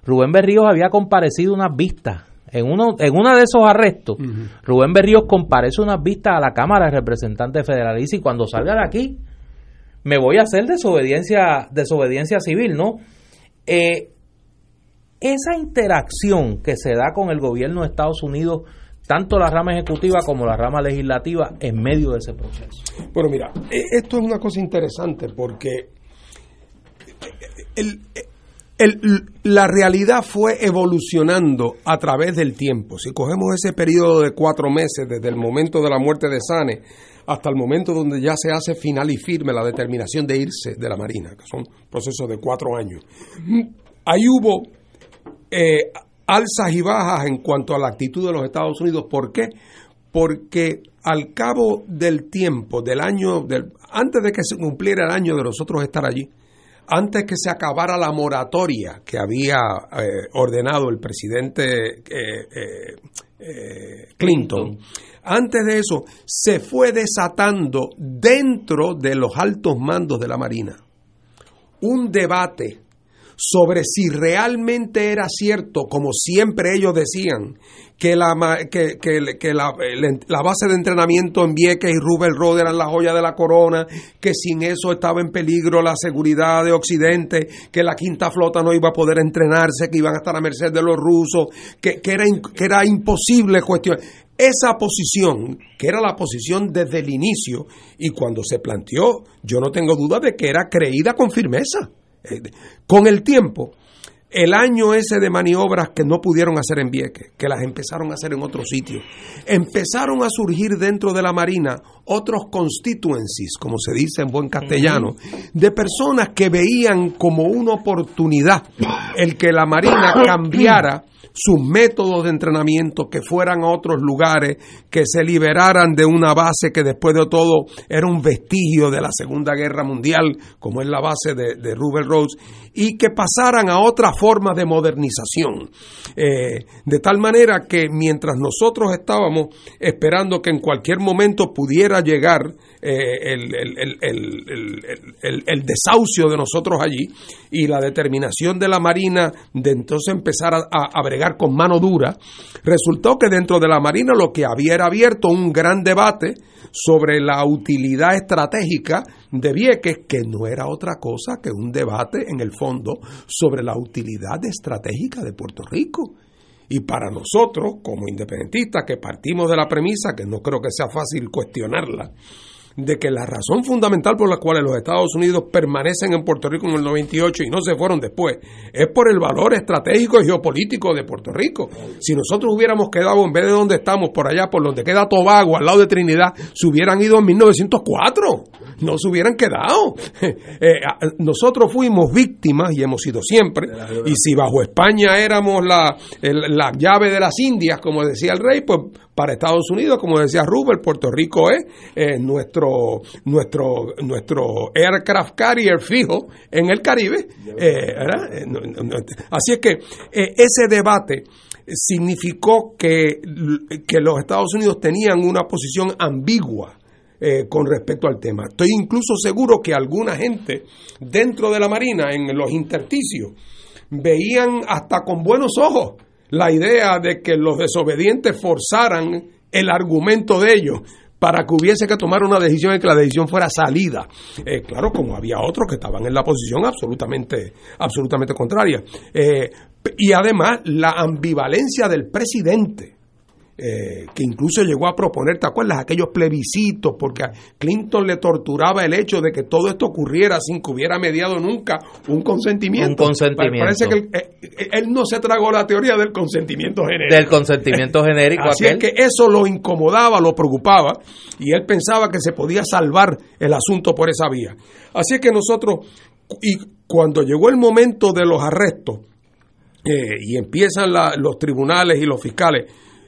Rubén Berríos había comparecido unas vistas. En uno, en uno de esos arrestos, Rubén Berríos comparece unas vistas a la Cámara de Representantes Federalistas y cuando salga de aquí, me voy a hacer desobediencia, desobediencia civil, ¿no? Eh, esa interacción que se da con el gobierno de Estados Unidos, tanto la rama ejecutiva como la rama legislativa, en medio de ese proceso. Bueno, mira, e, esto es una cosa interesante porque la realidad fue evolucionando a través del tiempo. Si cogemos ese periodo de cuatro meses, desde el momento de la muerte de Sane hasta el momento donde ya se hace final y firme la determinación de irse de la Marina, que son procesos de cuatro años, ahí hubo eh, alzas y bajas en cuanto a la actitud de los Estados Unidos. ¿Por qué? Porque al cabo del tiempo, del año, antes de que se cumpliera el año de nosotros estar allí, antes que se acabara la moratoria que había eh, ordenado el presidente eh, eh, Clinton, antes de eso se fue desatando dentro de los altos mandos de la Marina un debate sobre si realmente era cierto, como siempre ellos decían, que la, que, que, la, base de entrenamiento en Vieques y Rubel Road eran la joya de la corona, que sin eso estaba en peligro la seguridad de Occidente, que la quinta flota no iba a poder entrenarse, que iban a estar a merced de los rusos, que, que, era, que era imposible cuestionar. Esa posición, que era la posición desde el inicio, y cuando se planteó, yo no tengo duda de que era creída con firmeza. Eh, con el tiempo, el año ese de maniobras que no pudieron hacer en Vieques, que las empezaron a hacer en otros sitios, empezaron a surgir dentro de la Marina otros constituencies, como se dice en buen castellano, de personas que veían como una oportunidad el que la Marina cambiara sus métodos de entrenamiento, que fueran a otros lugares, que se liberaran de una base que después de todo era un vestigio de la Segunda Guerra Mundial, como es la base de, de Rubel Rhodes, y que pasaran a otra forma de modernización. Eh, de tal manera que mientras nosotros estábamos esperando que en cualquier momento pudiera llegar eh, el, el, desahucio de nosotros allí y la determinación de la Marina de entonces empezar a, a, bregar con mano dura, resultó que dentro de la Marina lo que había era abierto un gran debate sobre la utilidad estratégica de Vieques, que no era otra cosa que un debate en el fondo sobre la utilidad estratégica de Puerto Rico. Y para nosotros, como independentistas, que partimos de la premisa, que no creo que sea fácil cuestionarla, de que la razón fundamental por la cual los Estados Unidos permanecen en Puerto Rico en el 98 y no se fueron después es por el valor estratégico y geopolítico de Puerto Rico. Si nosotros hubiéramos quedado en vez de donde estamos, por allá, por donde queda Tobago, al lado de Trinidad, se hubieran ido en 1904, no se hubieran quedado. Eh, nosotros fuimos víctimas y hemos sido siempre, y si bajo España éramos la, la llave de las Indias, como decía el rey, pues para Estados Unidos, como decía Rubel, Puerto Rico es eh, nuestro, nuestro, nuestro aircraft carrier fijo en el Caribe. Eh, eh, así es que ese debate significó que, que, los Estados Unidos tenían una posición ambigua con respecto al tema. Estoy incluso seguro que alguna gente dentro de la Marina, en los intersticios, veían hasta con buenos ojos la idea de que los desobedientes forzaran el argumento de ellos para que hubiese que tomar una decisión y que la decisión fuera salida. Eh, claro, como había otros que estaban en la posición absolutamente, absolutamente contraria. Eh, y además la ambivalencia del presidente eh, que incluso llegó a proponer, ¿te acuerdas? Aquellos plebiscitos, porque a Clinton le torturaba el hecho de que todo esto ocurriera sin que hubiera mediado nunca un consentimiento. Un consentimiento. Parece que eh, él, no se tragó la teoría del consentimiento genérico. Del consentimiento genérico. Así es que eso lo incomodaba, lo preocupaba, y él pensaba que se podía salvar el asunto por esa vía. Así es que nosotros, y cuando llegó el momento de los arrestos, eh, y empiezan los tribunales y los fiscales,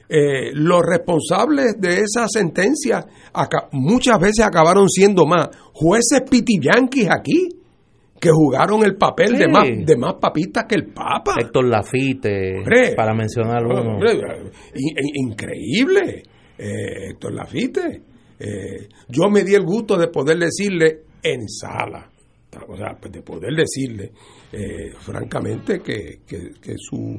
eh, los responsables de esa sentencia muchas veces acabaron siendo más jueces pitiyanquis aquí que jugaron el papel de más de más papistas que el Papa. Héctor Lafite, para mencionar uno. increíble, eh, Héctor Lafite. Eh, yo me di el gusto de poder decirle en sala, o sea, de poder decirle, francamente, que, que su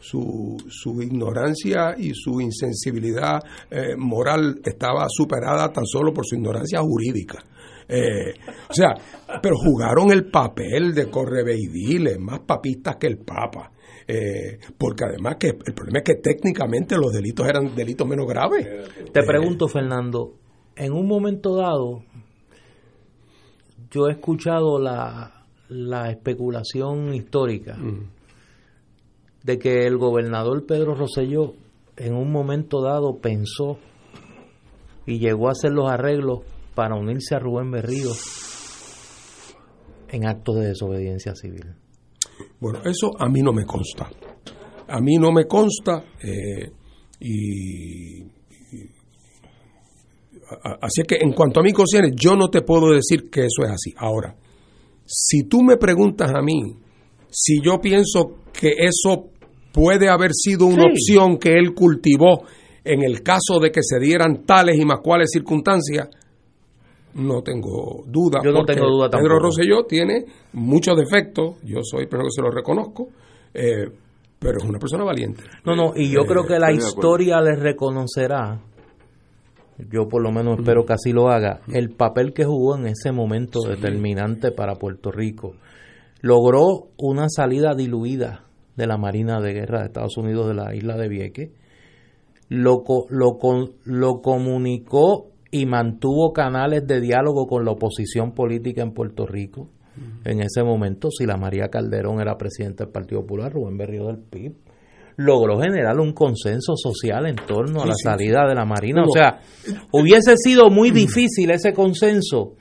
su, su ignorancia y su insensibilidad eh, moral estaba superada tan solo por su ignorancia jurídica. Eh, o sea, pero jugaron el papel de correveidiles, más papistas que el Papa. Eh, porque además que el problema es que técnicamente los delitos eran delitos menos graves. Te pregunto, Fernando, en un momento dado, yo he escuchado la, la especulación histórica. Mm de que el gobernador Pedro Rosselló en un momento dado pensó y llegó a hacer los arreglos para unirse a Rubén Berrío en actos de desobediencia civil. Bueno, eso a mí no me consta. A mí no me consta eh, y, así que en cuanto a mi concierne, yo no te puedo decir que eso es así. Ahora, si tú me preguntas a mí si yo pienso que eso puede haber sido una opción que él cultivó en el caso de que se dieran tales y más cuales circunstancias, no tengo duda. Yo no tengo duda tampoco. Pedro Rosselló tiene muchos defectos, yo soy primero que se lo reconozco, eh, pero es una persona valiente. No, no, y yo creo que la historia le reconocerá, yo por lo menos espero que así lo haga, el papel que jugó en ese momento determinante para Puerto Rico. Logró una salida diluida de la Marina de Guerra de Estados Unidos de la isla de Vieques, lo, lo, lo comunicó y mantuvo canales de diálogo con la oposición política en Puerto Rico. en ese momento, si la María Calderón era presidenta del Partido Popular, Rubén Berrío del PIB, logró generar un consenso social en torno a la salida de la Marina. O sea, hubiese sido muy difícil ese consenso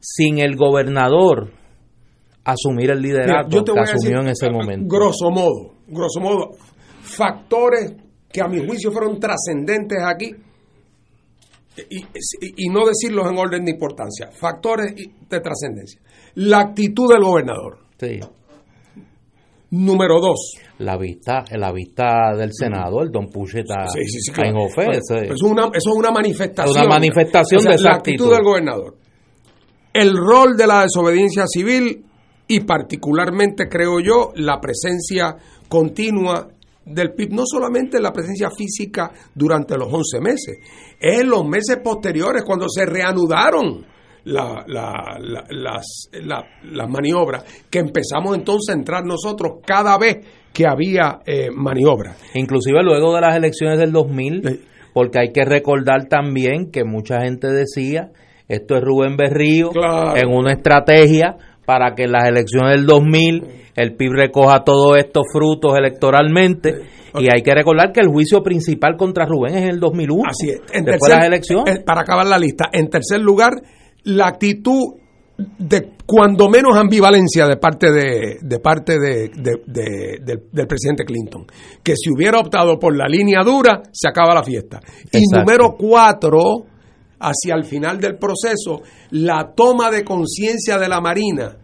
sin el gobernador asumir el liderazgo que asumió en ese momento. Grosso modo, grosso modo, factores que a mi juicio fueron trascendentes aquí y, y, no decirlos en orden de importancia, factores de trascendencia. La actitud del gobernador. Sí. Número dos. La vista, la vista del Senado, el don Pucheta en Ofe, eso, es una, eso es una manifestación. Una manifestación de la actitud del gobernador. El rol de la desobediencia civil y particularmente, creo yo, la presencia continua del PIB, no solamente la presencia física durante los 11 meses, es en los meses posteriores cuando se reanudaron la, las, las, maniobras, que empezamos entonces a entrar nosotros cada vez que había eh, maniobras. Inclusive luego de las elecciones del 2000, porque hay que recordar también que mucha gente decía, esto es Rubén Berrío, en una estrategia para que en las elecciones del 2000 el PIB recoja todos estos frutos electoralmente. Y hay que recordar que el juicio principal contra Rubén es en el 2001. Así es. En después las elecciones. Para acabar la lista. En tercer lugar, la actitud de cuando menos ambivalencia de parte de, de parte de, del, presidente Clinton que si hubiera optado por la línea dura se acaba la fiesta y número cuatro hacia el final del proceso la toma de conciencia de la Marina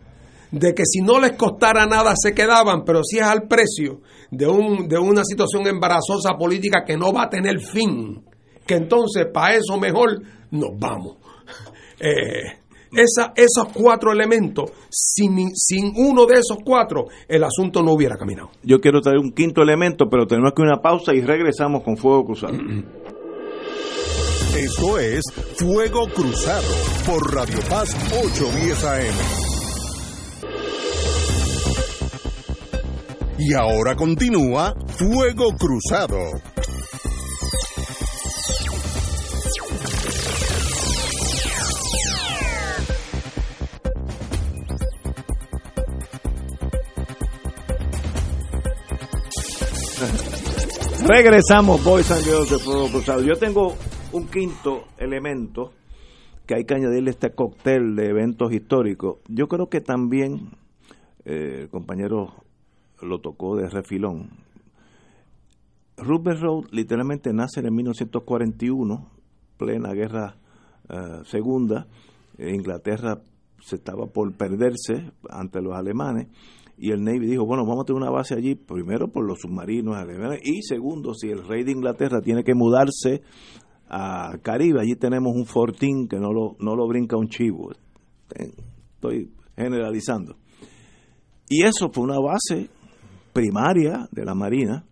de que si no les costara nada se quedaban, pero si es al precio de, un, de una situación embarazosa política que no va a tener fin, que entonces para eso mejor nos vamos. Eh, esa, esos cuatro elementos, sin, sin uno de esos cuatro, el asunto no hubiera caminado. Yo quiero traer un quinto elemento, pero tenemos que una pausa y regresamos con Fuego Cruzado. Esto es Fuego Cruzado por Radio Paz 810 AM. Y ahora continúa Fuego Cruzado. Regresamos, Boys and de Fuego Cruzado. Yo tengo un quinto elemento que hay que añadirle este cóctel de eventos históricos. Yo creo que también, eh, el compañero lo tocó de refilón. Rupert Road literalmente nace en 1941, plena guerra eh, segunda. Inglaterra se estaba por perderse ante los alemanes y el Navy dijo, bueno, vamos a tener una base allí, primero por los submarinos alemanes y segundo, si el rey de Inglaterra tiene que mudarse a Caribe, allí tenemos un fortín que no lo, no lo brinca un chivo. Estoy generalizando. Y eso fue una base primaria de la Marina.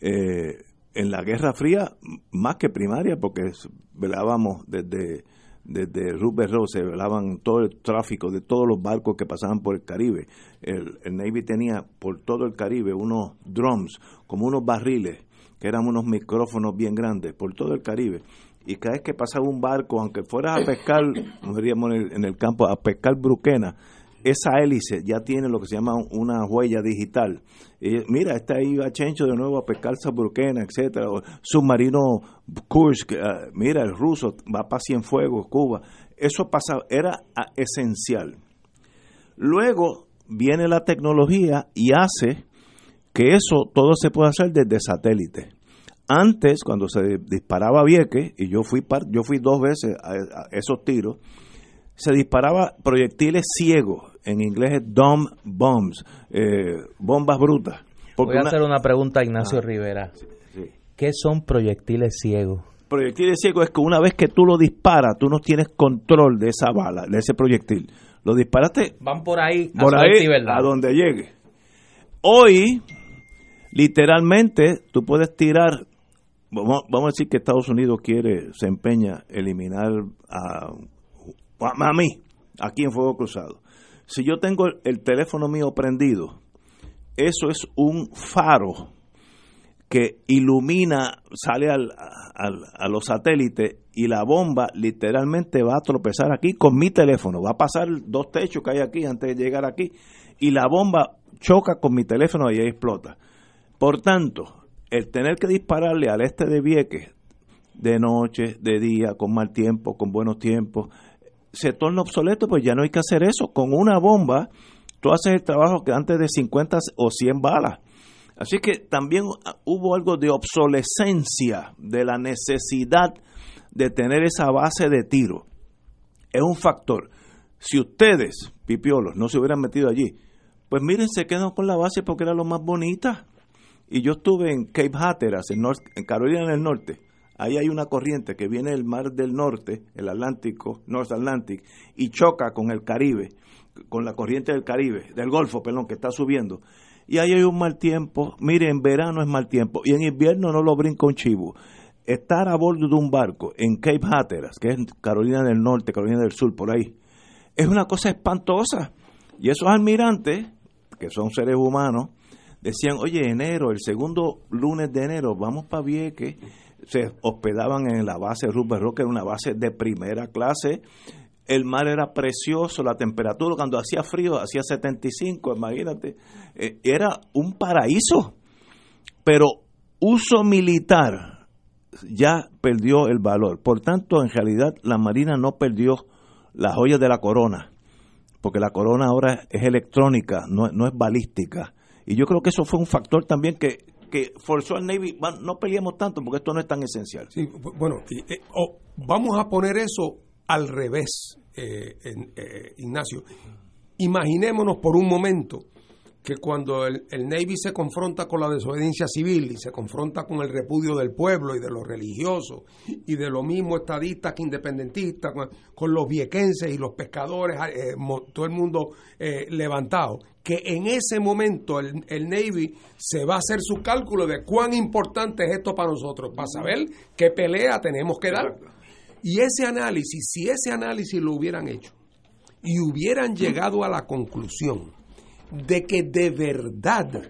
Eh, en la Guerra Fría, más que primaria, porque velábamos desde, desde Rupert Road, se velaban todo el tráfico de todos los barcos que pasaban por el Caribe. El, el Navy tenía por todo el Caribe unos drums, como unos barriles, que eran unos micrófonos bien grandes por todo el Caribe. Y cada vez que pasaba un barco, aunque fueras a pescar, nos en el, en el campo, a pescar bruquena, esa hélice ya tiene lo que se llama una huella digital. Y mira, está ahí va Chencho de nuevo a pescar bruquena, etcétera. Submarino Kursk, ah, mira, el ruso va para Cienfuegos, Cuba. Eso pasaba, era ah, esencial. Luego viene la tecnología y hace que eso todo se puede hacer desde satélite. Antes, cuando se disparaba Vieques, y yo fui, yo fui dos veces a, esos tiros, se disparaba proyectiles ciegos, en inglés es dumb bombs, eh, bombas brutas. Voy a hacer una pregunta a Ignacio ah, Rivera. ¿Qué son proyectiles ciegos? Proyectiles ciegos es que una vez que tú lo disparas, tú no tienes control de esa bala, de ese proyectil. Lo disparaste. Van por ahí, a, por ahí, a donde llegue. Hoy, literalmente tú puedes tirar, vamos, a decir que Estados Unidos quiere, se empeña eliminar a, a, mí, aquí en Fuego Cruzado. Si yo tengo el teléfono mío prendido, eso es un faro que ilumina, sale al, a los satélites y la bomba literalmente va a tropezar aquí con mi teléfono. Va a pasar dos techos que hay aquí antes de llegar aquí y la bomba choca con mi teléfono y ahí explota. Por tanto, el tener que dispararle al este de Vieques de noche, de día, con mal tiempo, con buenos tiempos, se torna obsoleto, pues ya no hay que hacer eso. Con una bomba, tú haces el trabajo que antes de 50 o 100 balas. Así que también hubo algo de obsolescencia, de la necesidad de tener esa base de tiro. Es un factor. Si ustedes, pipiolos, no se hubieran metido allí, pues miren, se quedan con la base porque era lo más bonita. Y yo estuve en Cape Hatteras, en, en Carolina del Norte. Ahí hay una corriente que viene del mar del norte, el Atlántico, North Atlantic, y choca con el Caribe, con la corriente del Caribe, del Golfo, perdón, que está subiendo. Y ahí hay un mal tiempo. Mire, en verano es mal tiempo y en invierno no lo brinca un chivo estar a bordo de un barco en Cape Hatteras, que es Carolina del Norte, Carolina del Sur, por ahí, es una cosa espantosa. Y esos almirantes, que son seres humanos, decían, oye, enero, el segundo lunes de enero, vamos para Vieques, se hospedaban en la base Rupert Rock, que era una base de primera clase, el mar era precioso, la temperatura cuando hacía frío, hacía 75, imagínate, eh, era un paraíso, pero uso militar, ya perdió el valor. Por tanto, en realidad la Marina no perdió las joyas de la corona, porque la corona ahora es electrónica, no, no es balística. Y yo creo que eso fue un factor también que, que forzó al Navy, no peleemos tanto porque esto no es tan esencial. Sí, bueno, eh, vamos a poner eso al revés, eh, eh, Ignacio. Imaginémonos por un momento que cuando el, Navy se confronta con la desobediencia civil y se confronta con el repudio del pueblo y de los religiosos y de los mismos estadistas que independentistas, con, los viequenses y los pescadores, todo el mundo levantado, que en ese momento el, el, Navy se va a hacer su cálculo de cuán importante es esto para nosotros, para saber qué pelea tenemos que dar. Y ese análisis, si ese análisis lo hubieran hecho y hubieran llegado a la conclusión, de que de verdad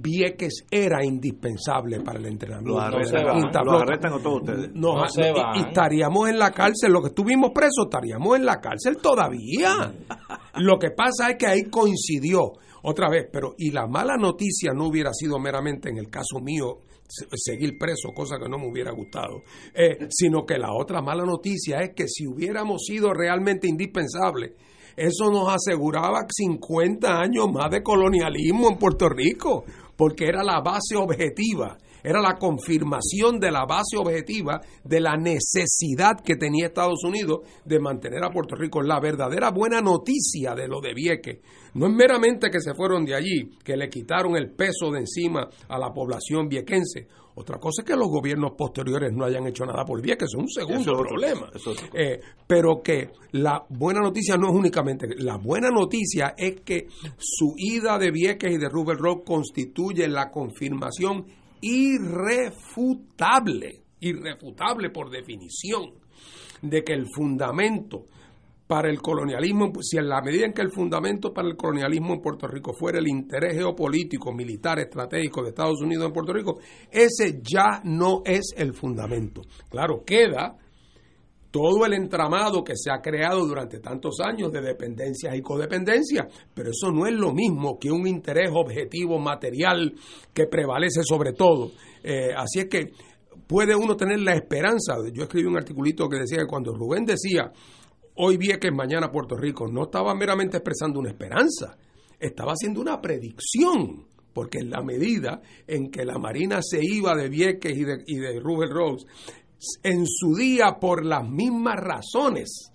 Vieques era indispensable para el entrenamiento. Lo arrestan, todos ustedes. y, estaríamos en la cárcel, los que estuvimos presos estaríamos en la cárcel todavía. Lo que pasa es que ahí coincidió otra vez, pero y la mala noticia no hubiera sido meramente en el caso mío seguir preso, cosa que no me hubiera gustado, eh, sino que la otra mala noticia es que si hubiéramos sido realmente indispensables, eso nos aseguraba 50 años más de colonialismo en Puerto Rico, porque era la base objetiva, era la confirmación de la base objetiva de la necesidad que tenía Estados Unidos de mantener a Puerto Rico. La verdadera buena noticia de lo de Vieques no es meramente que se fueron de allí, que le quitaron el peso de encima a la población viequense. Otra cosa es que los gobiernos posteriores no hayan hecho nada por Vieques, es un segundo problema. Eh, pero que la buena noticia no es únicamente, la buena noticia es que su ida de Vieques y de Rubel Rock constituye la confirmación irrefutable, irrefutable por definición, de que el fundamento para el colonialismo, si en la medida en que el fundamento para el colonialismo en Puerto Rico fuera el interés geopolítico, militar, estratégico de Estados Unidos en Puerto Rico, ese ya no es el fundamento. Claro, queda todo el entramado que se ha creado durante tantos años de dependencias y codependencias, pero eso no es lo mismo que un interés objetivo material que prevalece sobre todo. Eh, así es que puede uno tener la esperanza. Yo escribí un articulito que decía que cuando Rubén decía hoy Vieques, mañana Puerto Rico, no estaba meramente expresando una esperanza, estaba haciendo una predicción, porque en la medida en que la Marina se iba de Vieques y de, y de Rubel Rose, en su día por las mismas razones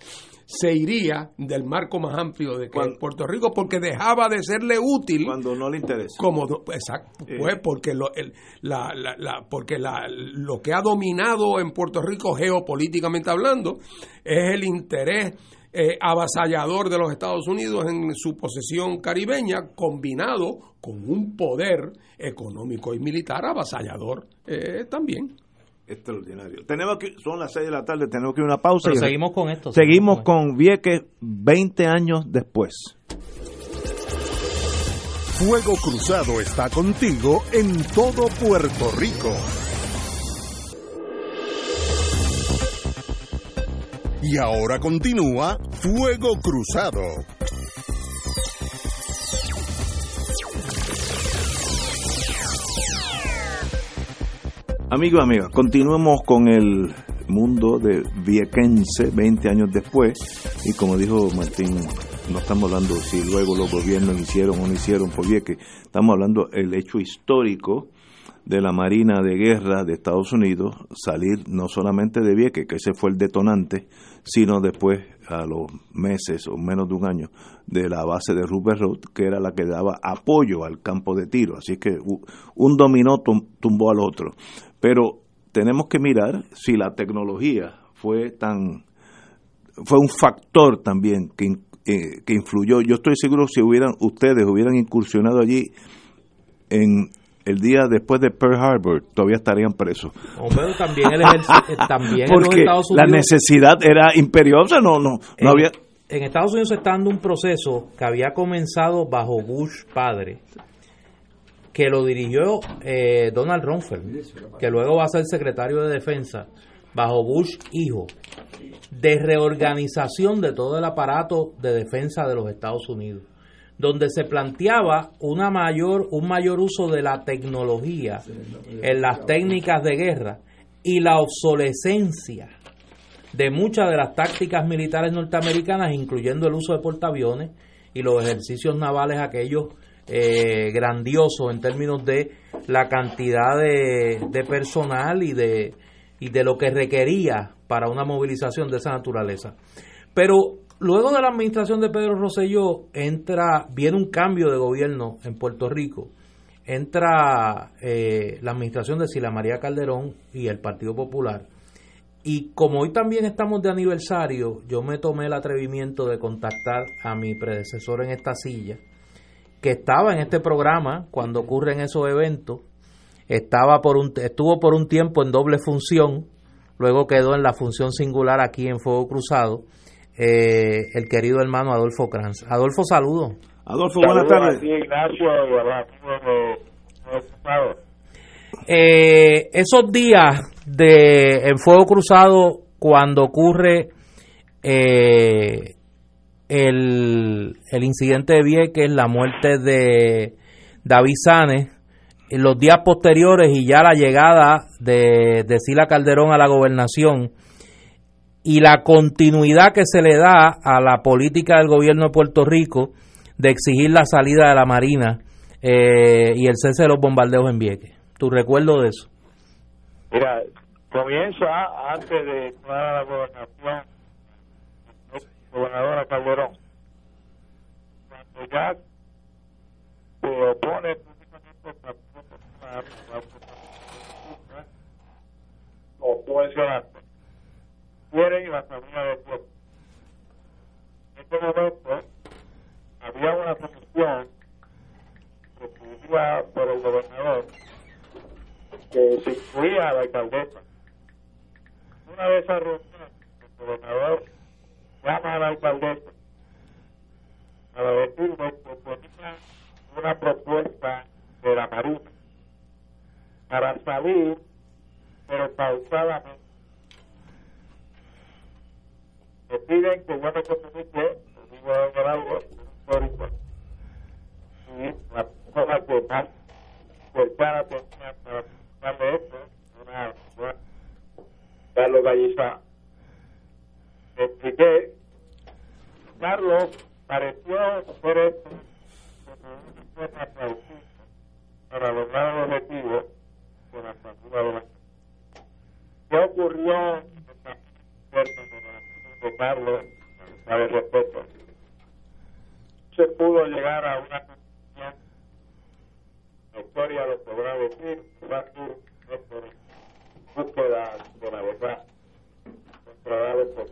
se iría del marco más amplio de Puerto Rico porque dejaba de serle útil cuando no le interesa como exacto eh. pues porque lo la, la, porque la, lo que ha dominado en Puerto Rico geopolíticamente hablando es el interés eh, avasallador de los Estados Unidos en su posesión caribeña combinado con un poder económico y militar avasallador eh, también extraordinario. Tenemos que, son las 6 de la tarde, tenemos que ir a una pausa. Pero seguimos con esto. Seguimos con Vieques 20 años después. Fuego Cruzado está contigo en todo Puerto Rico. Y ahora continúa Fuego Cruzado. Amigos, amigas, continuemos con el mundo de Viequense 20 años después. Y como dijo Martín, no estamos hablando si luego los gobiernos hicieron o no hicieron por Vieques, estamos hablando del hecho histórico de la Marina de Guerra de Estados Unidos salir no solamente de Vieques, que ese fue el detonante, sino después, a los meses o menos de un año, de la base de Rupert Road, que era la que daba apoyo al campo de tiro. Así que un dominó tumbó al otro. Pero tenemos que mirar si la tecnología fue tan fue un factor también que, eh, que influyó. Yo estoy seguro si hubieran ustedes hubieran incursionado allí en el día después de Pearl Harbor todavía estarían presos. también el ejército, también Porque la necesidad era imperiosa, no no no había en Estados Unidos se está dando un proceso que había comenzado bajo Bush padre que lo dirigió eh, Donald Rumsfeld, que luego va a ser secretario de defensa bajo Bush hijo, de reorganización de todo el aparato de defensa de los Estados Unidos, donde se planteaba una mayor, un mayor uso de la tecnología en las técnicas de guerra y la obsolescencia de muchas de las tácticas militares norteamericanas, incluyendo el uso de portaaviones y los ejercicios navales aquellos eh, grandioso en términos de la cantidad de, personal y de, y de lo que requería para una movilización de esa naturaleza. Pero luego de la administración de Pedro Rosselló entra, viene un cambio de gobierno en Puerto Rico, entra eh, la administración de Sila María Calderón y el Partido Popular. Y como hoy también estamos de aniversario, yo me tomé el atrevimiento de contactar a mi predecesor en esta silla, que estaba en este programa cuando ocurren esos eventos, estaba por un, estuvo por un tiempo en doble función, luego quedó en la función singular aquí en Fuego Cruzado, eh, el querido hermano Adolfo Kranz. Adolfo, saludo. Adolfo, buenas tardes. Eh, esos días de en Fuego Cruzado, cuando ocurre eh, el, el incidente de Vieques, la muerte de David Sanes, los días posteriores y ya la llegada de, de Sila Calderón a la gobernación y la continuidad que se le da a la política del gobierno de Puerto Rico de exigir la salida de la Marina eh, y el cese de los bombardeos en Vieques. ¿Tu recuerdo de eso? Mira, comienza antes de la gobernación gobernadora Calderón, cuando ya se opone como tú mencionaste, quieren la familia del pueblo. En este momento había una comisión presidida por el gobernador que se incluía a la alcaldesa. Una esas reuniones, el gobernador llama a la alcaldesa para decirle que tenía una propuesta de la Marina para salir, pero pausadamente. Me piden que yo me comunique, digo algo histórico, y la persona que más cercana tenía para preguntarle esto, una, una Carlos Galliza expliqué, Carlos pareció ser esto para lograr el objetivo con la factura de la ¿Qué ocurrió en de Carlos para el respeto? Se pudo llegar a una conclusión, la historia lo podrá decir, va a ser búsqueda de la verdad, controlado por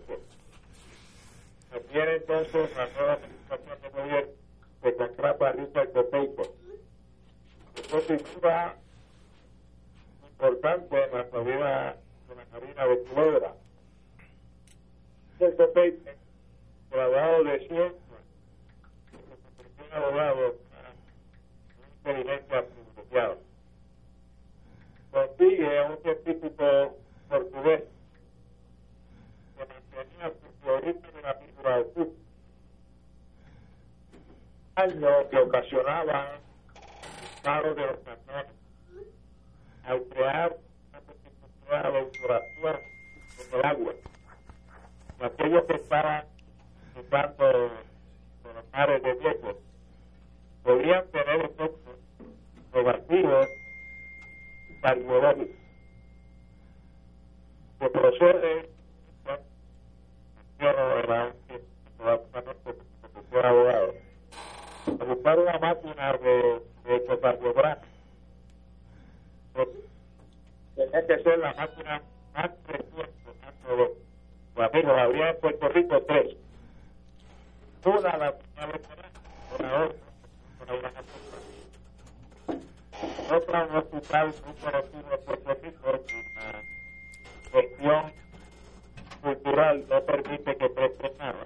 se tiene entonces la nueva administración de gobierno que contrata a Richard Copeico. Esto figura importante en la salida de la Marina de Culebra. Richard Copeico, graduado de ciencia, un abogado con inteligencia privilegiada. Consigue a un científico portugués que mantenía producto la pintura de Daño que ocasionaban paro de los camiones al crear una interactuar con el agua. Aquellos que estaban usando los mares de viejos podían tener efectos negativos cardiológicos que procede era un abogado a una máquina de, de ecocardiograma tenía que ser la máquina más reciente los amigos había en Puerto Rico tres una la tenía otra un hospital muy conocido en Puerto Rico una gestión cultural no permite que presten nada.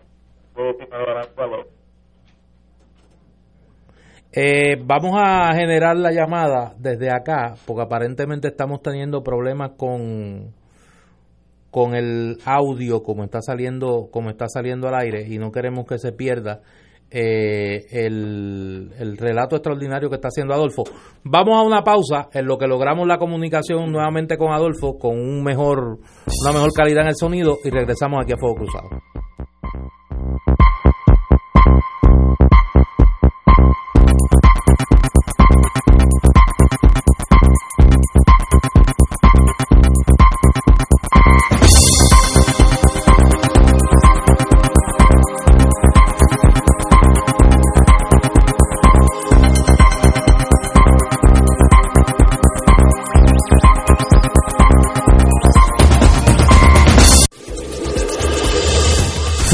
Eh, vamos a generar la llamada desde acá, porque aparentemente estamos teniendo problemas con con el audio como está saliendo como está saliendo al aire y no queremos que se pierda eh, el, el, relato extraordinario que está haciendo Adolfo. Vamos a una pausa en lo que logramos la comunicación nuevamente con Adolfo con un mejor, una mejor calidad en el sonido y regresamos aquí a Fuego Cruzado.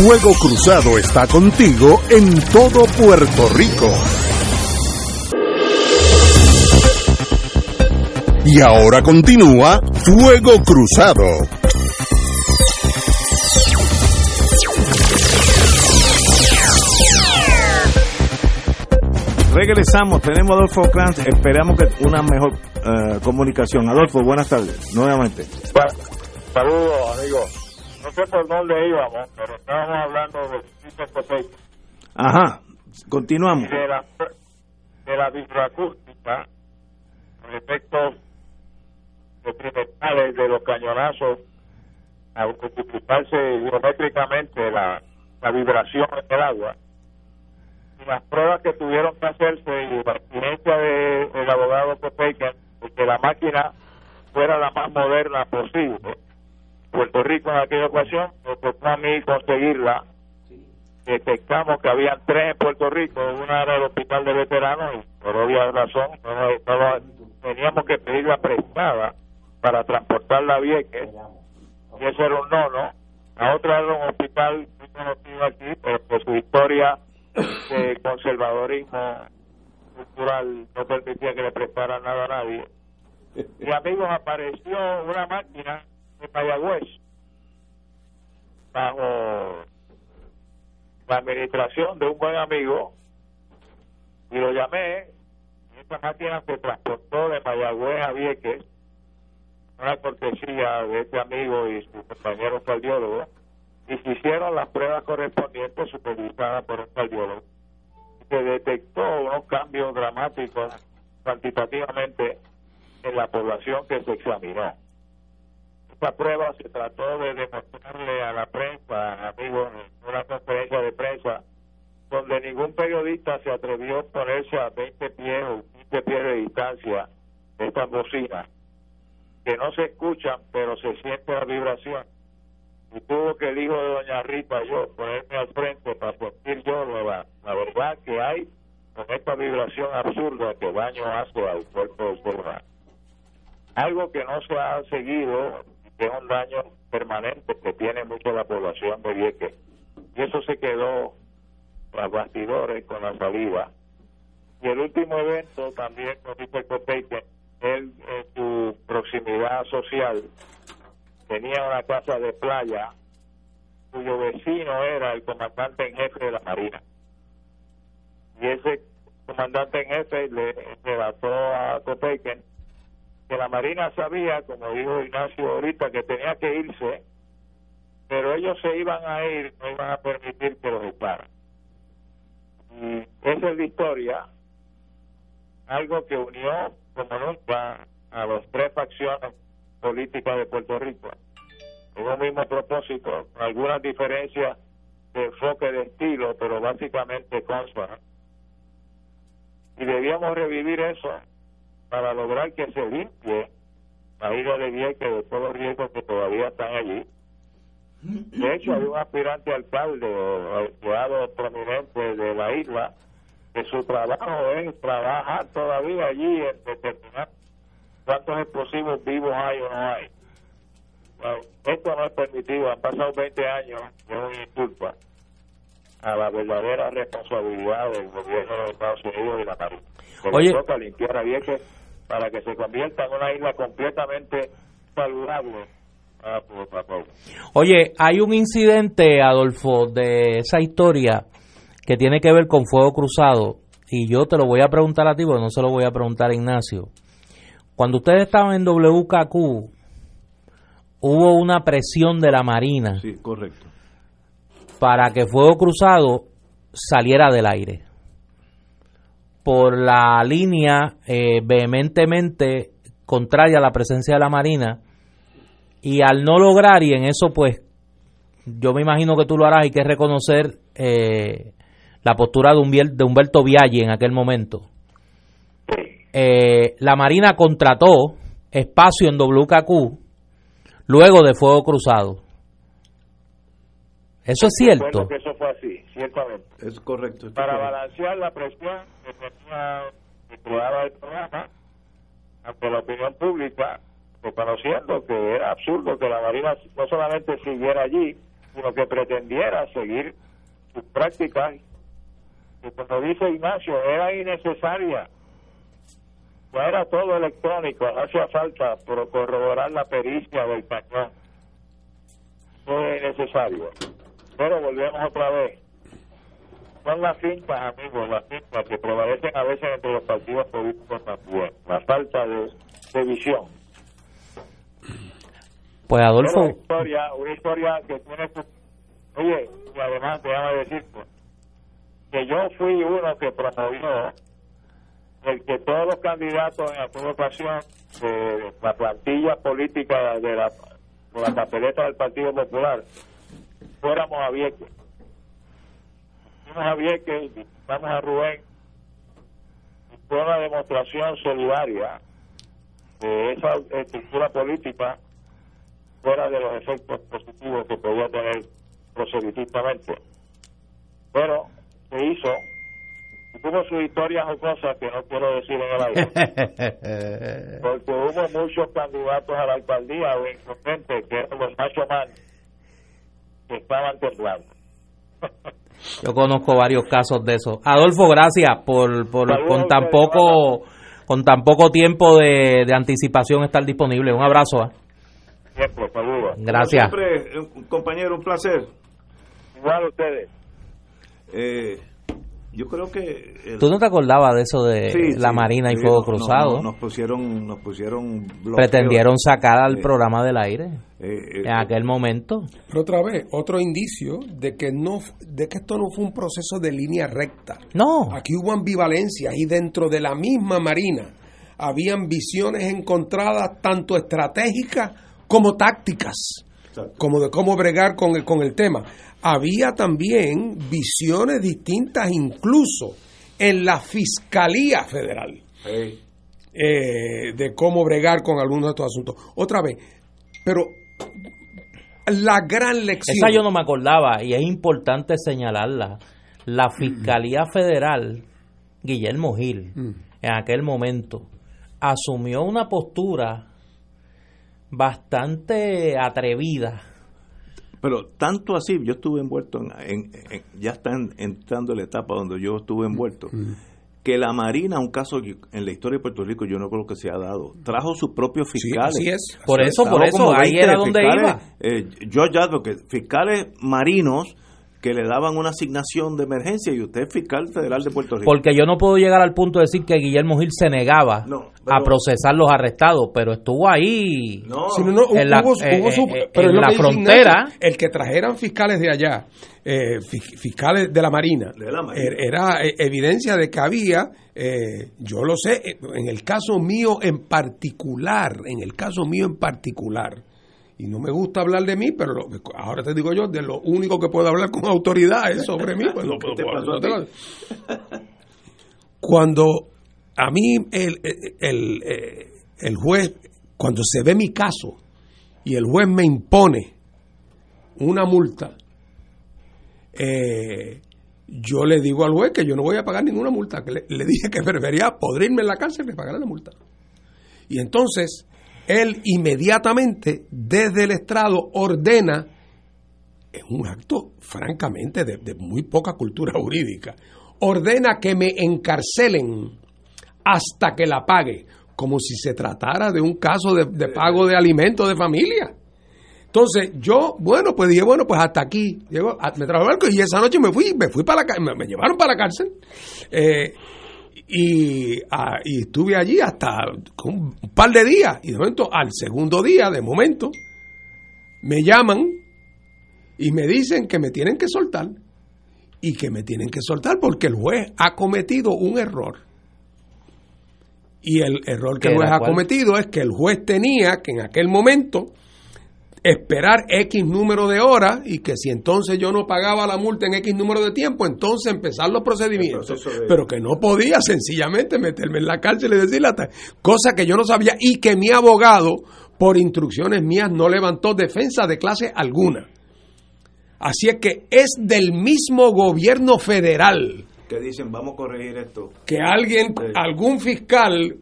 Fuego Cruzado está contigo en todo Puerto Rico. Y ahora continúa Fuego Cruzado. Regresamos, tenemos a Adolfo Kranz, esperamos que una mejor uh, comunicación. Adolfo, buenas tardes, nuevamente. Saludos, amigos sé por dónde íbamos, pero estábamos hablando de Ajá, continuamos. De la, de la vibraacústica, con efectos detrimentales de los cañonazos, al multiplicarse geométricamente la, la vibración del agua. Y las pruebas que tuvieron que hacerse y la exigencia del de, abogado Copeca de que la máquina fuera la más moderna posible Puerto Rico en aquella ocasión, me tocó a mí conseguirla. Detectamos que había tres en Puerto Rico, una era el hospital de veteranos y por obvia razón teníamos que pedirla prestada para transportarla a Vieques y eso era un no, ¿no? La otra era un hospital muy conocido aquí, pero por su historia de conservadorismo cultural no permitía que le prestara nada a nadie. Y amigos, apareció una máquina de Mayagüez bajo la administración de un buen amigo y lo llamé esta máquina se transportó de Mayagüez a Vieques una cortesía de este amigo y su compañero cardiólogo y se hicieron las pruebas correspondientes supervisadas por un cardiólogo. Se detectó unos cambios dramáticos cuantitativamente en la población que se examinó esta prueba se trató de demostrarle a la prensa, amigos, en una conferencia de prensa, donde ningún periodista se atrevió a ponerse a 20 pies o 15 pies de distancia de estas bocinas, que no se escuchan, pero se siente la vibración. Y tuvo que el hijo de doña Rita, yo, ponerme al frente para sentir yo la, la verdad que hay con esta vibración absurda que daño hace al cuerpo humano. Algo que no se ha seguido que es un daño permanente que tiene mucho la población de Vieques. Y eso se quedó los bastidores con la salida. Y el último evento también con Mr. Copeque, él en su proximidad social tenía una casa de playa cuyo vecino era el comandante en jefe de la Marina. Y ese comandante en jefe le relató a Copeque que la Marina sabía, como dijo Ignacio ahorita, que tenía que irse pero ellos se iban a ir, no iban a permitir que los ocuparan. Y esa es la historia, algo que unió como nunca a las tres facciones políticas de Puerto Rico. Con un mismo propósito, con algunas diferencias de enfoque de estilo, pero básicamente consta. Y debíamos revivir eso para lograr que se limpie la isla de Vieques de todos los riesgos que todavía están allí. De hecho, hay un aspirante alcalde o empleado prominente de la isla que su trabajo es trabajar todavía allí en determinar cuántos explosivos vivos hay o no hay. esto no es permitido, han pasado 20 años, es una disculpa a la verdadera responsabilidad del gobierno de Estados Unidos y la Marina. Oye, toca limpiar a Vieques para que se convierta en una isla completamente saludable. Oye, hay un incidente, Adolfo, de esa historia que tiene que ver con Fuego Cruzado, y yo te lo voy a preguntar a ti, porque no se lo voy a preguntar a Ignacio. Cuando ustedes estaban en WKQ, hubo una presión de la Marina. Sí, correcto. Para que Fuego Cruzado saliera del aire por la línea eh, vehementemente contraria a la presencia de la Marina y al no lograr, y en eso pues yo me imagino que tú lo harás, hay que reconocer eh, la postura de, Humberto, de Humberto Viaggi en aquel momento. Eh, la Marina contrató espacio en WKQ luego de Fuego Cruzado. Eso es cierto. Que eso fue así, ciertamente. Es correcto. Para balancear la presión que tenía el programa ante la opinión pública, reconociendo que era absurdo que la Marina no solamente siguiera allí, sino que pretendiera seguir sus prácticas, que como dice Ignacio, era innecesaria. Era todo electrónico, no hacía falta corroborar la pericia del cañón. No es necesario. Pero volvemos otra vez. Son las fincas, amigos, las fincas que prevalecen a veces entre los partidos políticos también. La falta de, visión. Pues Adolfo. Una historia, una historia que tiene. Oye, y además déjame decir que yo fui uno que promovió el que todos los candidatos en alguna ocasión de la plantilla política de la, de la papeleta del Partido Popular fuéramos a Vieques. A Vieques, vamos a Rubén, y fue una demostración solidaria de esa estructura política fuera de los efectos positivos que podía tener proselitistamente. Pero se hizo, y tuvo sus historias o cosas que no quiero decir en el aire, porque hubo muchos candidatos a la alcaldía o incompetentes que eran los macho man estaban temblando. Yo conozco varios casos de eso. Adolfo, gracias por, por con tan poco con tan poco tiempo de, anticipación estar disponible. Un abrazo. ¿eh? Siempre, saludos. Gracias. Siempre, compañero, un placer. Igual a ustedes. Eh, yo creo que tú no te acordabas de eso de la Marina y Fuego Cruzado nos pusieron nos pusieron pretendieron sacar al programa del aire eh, eh, en aquel momento. Pero otra vez otro indicio de que no de que esto no fue un proceso de línea recta. No. Aquí hubo ambivalencias y dentro de la misma Marina habían visiones encontradas tanto estratégicas como tácticas como de cómo bregar con el, con el tema había también visiones distintas incluso en la Fiscalía Federal eh, de cómo bregar con algunos de estos asuntos. Otra vez, pero la gran lección... Esa yo no me acordaba y es importante señalarla. La Fiscalía Federal, Guillermo Gil, mm. en aquel momento, asumió una postura bastante atrevida pero tanto así, yo estuve envuelto en, ya están entrando en la etapa donde yo estuve envuelto, mm. que la Marina, un caso que en la historia de Puerto Rico yo no creo que se ha dado, trajo sus propios fiscales. Sí, es. Por eso, por eso, ahí era donde iba. Eh, yo ya que fiscales marinos que le daban una asignación de emergencia y usted es fiscal federal de Puerto Rico. Porque yo no puedo llegar al punto de decir que Guillermo Gil se negaba a procesar los arrestados, pero estuvo ahí en la, frontera. El que trajeran fiscales de allá, eh, fiscales de la Marina, er, era eh, evidencia de que había, eh, yo lo sé, en el caso mío en particular, en el caso mío en particular, y no me gusta hablar de mí, pero ahora te digo yo, de lo único que puedo hablar con autoridad es sobre mí. Pues no puedo, Cuando a mí el, el, el, juez, cuando se ve mi caso y el juez me impone una multa, eh, yo le digo al juez que yo no voy a pagar ninguna multa, que le, le dije que prefería podrirme en la cárcel que pagar la multa. Y entonces él inmediatamente desde el estrado ordena, es un acto francamente de, muy poca cultura jurídica, ordena que me encarcelen hasta que la pague, como si se tratara de un caso de, pago de alimentos de familia. Entonces yo, bueno, pues dije, bueno, pues hasta aquí. Llego, me trajo el barco y esa noche me fui, me fui para la me, me llevaron para la cárcel. Eh, y, ah, y, estuve allí hasta un par de días y de momento al segundo día de momento me llaman y me dicen que me tienen que soltar y que me tienen que soltar porque el juez ha cometido un error. Y el error que el juez ha cometido es que el juez tenía que en aquel momento esperar X número de horas y que si entonces yo no pagaba la multa en X número de tiempo, entonces empezar los procedimientos. Pero que no podía sencillamente meterme en la cárcel y decirle cosa que yo no sabía y que mi abogado, por instrucciones mías, no levantó defensa de clase alguna. Así es que es del mismo gobierno federal. Que dicen, vamos a corregir esto. Que alguien, algún fiscal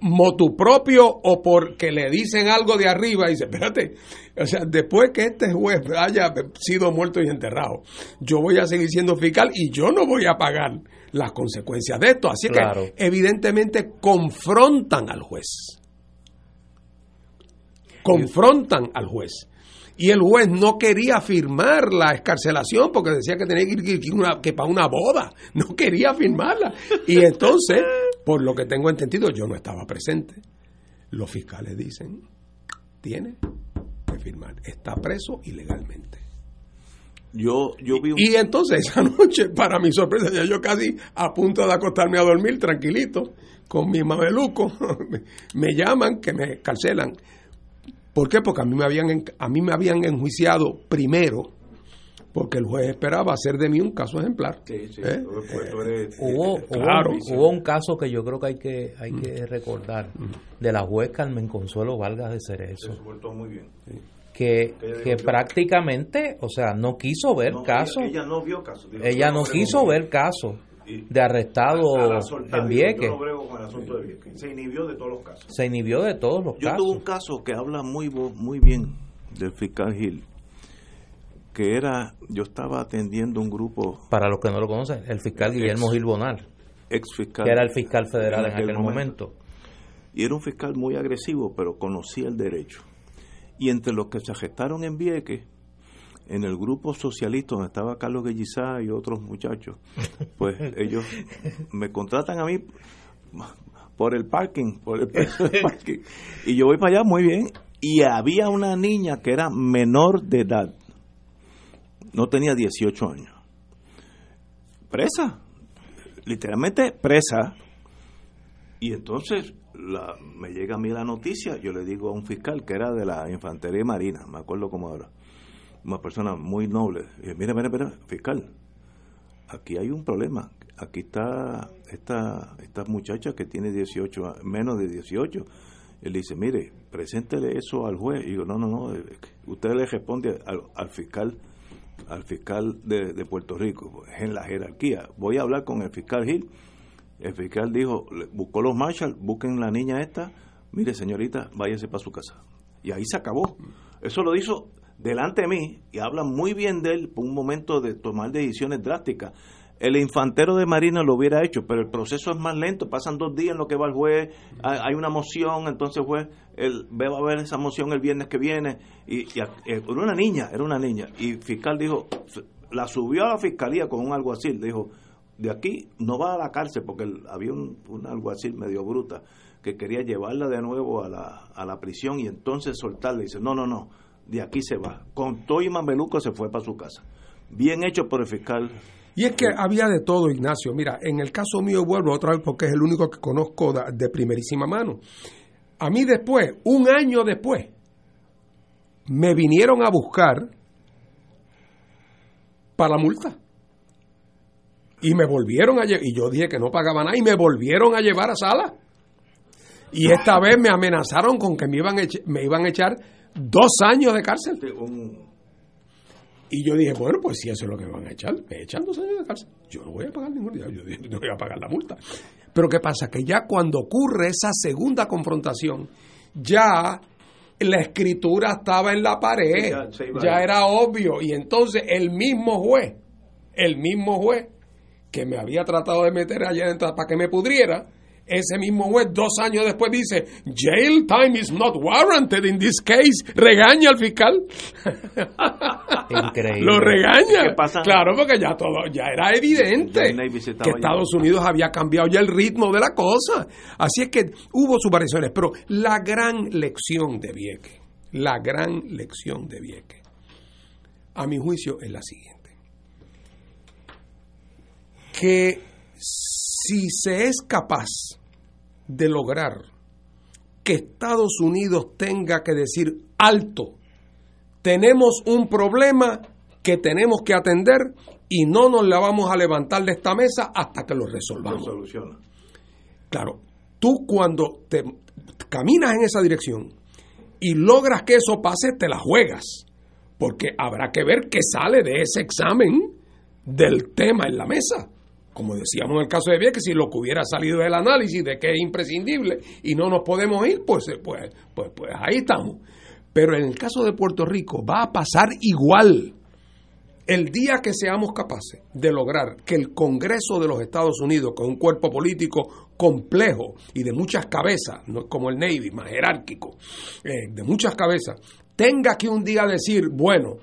motu propio o porque le dicen algo de arriba y dice, espérate, o sea, después que este juez haya sido muerto y enterrado, yo voy a seguir siendo fiscal y yo no voy a pagar las consecuencias de esto. Así que evidentemente confrontan al juez. Confrontan al juez. Y el juez no quería firmar la escarcelación porque decía que tenía que ir que para una boda. No quería firmarla. Y entonces por lo que tengo entendido, yo no estaba presente. Los fiscales dicen, tiene que firmar, está preso ilegalmente. Yo, yo vi Y entonces esa noche, para mi sorpresa, ya yo casi a punto de acostarme a dormir tranquilito, con mi mameluco, me llaman que me carcelan. ¿Por qué? Porque a mí me habían, a mí me habían enjuiciado primero porque el juez esperaba hacer de mí un caso ejemplar. Sí, sí, ¿Eh? hubo, hubo, un caso que yo creo que hay que hay que mm. recordar mm. de la juez Carmen Consuelo Vargas de Cerezo. muy bien. Que, que prácticamente, o sea, no quiso ver caso. Ella, no vio caso. ella no quiso ver caso de arrestado en Vieques. Se inhibió de todos los casos. Se inhibió de todos los casos. Yo tuve un caso que habla muy muy bien del fiscal Gil que era, yo estaba atendiendo un grupo... Para los que no lo conocen, el fiscal Guillermo Gil Bonar. Ex fiscal. Que era el fiscal federal en aquel, momento. Y era un fiscal muy agresivo, pero conocía el derecho. Y entre los que se gestaron en Vieques, en el grupo socialista donde estaba Carlos Guellizá y otros muchachos, pues ellos me contratan a mí por el parking, por el parking. Y yo voy para allá muy bien. Y había una niña que era menor de edad no tenía 18 años. Presa, literalmente presa. Y entonces la, me llega a mí la noticia, yo le digo a un fiscal que era de la Infantería Marina, me acuerdo como ahora, una persona muy noble, y mira, mira, mira, fiscal, aquí hay un problema, aquí está esta, esta muchacha que tiene 18, menos de 18, él dice, mire, preséntele eso al juez. Y digo, no, no, no, usted le responde al fiscal al fiscal de, Puerto Rico, en la jerarquía. Voy a hablar con el fiscal Gil. El fiscal dijo, buscó los marshals, busquen la niña esta, mire señorita, váyase para su casa. Y ahí se acabó. Eso lo hizo delante de mí y habla muy bien de él por un momento de tomar decisiones drásticas. El infantero de Marina lo hubiera hecho, pero el proceso es más lento, pasan dos días en lo que va el juez, hay una moción, entonces el juez él, va a ver esa moción el viernes que viene, y, era una niña, era una niña, y el fiscal dijo, la subió a la fiscalía con un alguacil, dijo, de aquí no va a la cárcel porque había un, un alguacil medio bruta que quería llevarla de nuevo a la, a la prisión y entonces soltarla. Dice, no, no, no, de aquí se va. Con todo y mameluco se fue para su casa. Bien hecho por el fiscal. Y es que había de todo, Ignacio. Mira, en el caso mío vuelvo otra vez porque es el único que conozco de primerísima mano. A mí después, un año después, me vinieron a buscar para la multa. Y me volvieron a llevar, y yo dije que no pagaba nada, y me volvieron a llevar a sala. Y esta vez me amenazaron con que me iban me iban a echar dos años de cárcel. Y yo dije, bueno, pues si eso es lo que me van a echar, me echan dos años de cárcel. Yo no voy a pagar ningún día, yo no voy a pagar la multa. Pero ¿qué pasa? Que ya cuando ocurre esa segunda confrontación, ya la escritura estaba en la pared, ya era obvio. Y entonces el mismo juez, el mismo juez que me había tratado de meter allá adentro para que me pudriera, ese mismo juez dos años después dice, jail time is not warranted in this case. Regaña al fiscal. Increíble. Lo regaña. Claro, porque ya todo, ya era evidente que Estados Unidos había cambiado ya el ritmo de la cosa. Así es que hubo sus variaciones. Pero la gran lección de Vieque, la gran lección de Vieque, a mi juicio es la siguiente. Que si se es capaz de lograr que Estados Unidos tenga que decir alto, tenemos un problema que tenemos que atender y no nos la vamos a levantar de esta mesa hasta que lo resolvamos. Claro, tú cuando te caminas en esa dirección y logras que eso pase, te la juegas, porque habrá que ver qué sale de ese examen del tema en la mesa como decíamos en el caso de Vieques, si lo que hubiera salido del análisis de que es imprescindible y no nos podemos ir, pues, eh, pues, pues, pues ahí estamos. Pero en el caso de Puerto Rico va a pasar igual. El día que seamos capaces de lograr que el Congreso de los Estados Unidos, con un cuerpo político complejo y de muchas cabezas, no como el Navy, más jerárquico, eh, de muchas cabezas, tenga que un día decir, bueno,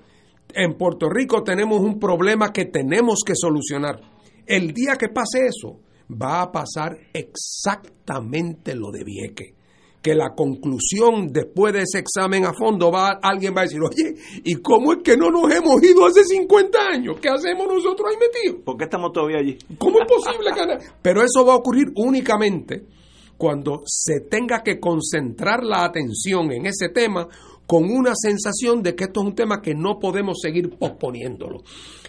en Puerto Rico tenemos un problema que tenemos que solucionar el día que pase eso, va a pasar exactamente lo de Vieque. Que la conclusión después de ese examen a fondo va alguien va a decir, oye, ¿y cómo es que no nos hemos ido hace 50 años? ¿Qué hacemos nosotros ahí metidos? ¿Por qué estamos todavía allí? ¿Cómo es posible que Pero eso va a ocurrir únicamente cuando se tenga que concentrar la atención en ese tema con una sensación de que esto es un tema que no podemos seguir posponiéndolo.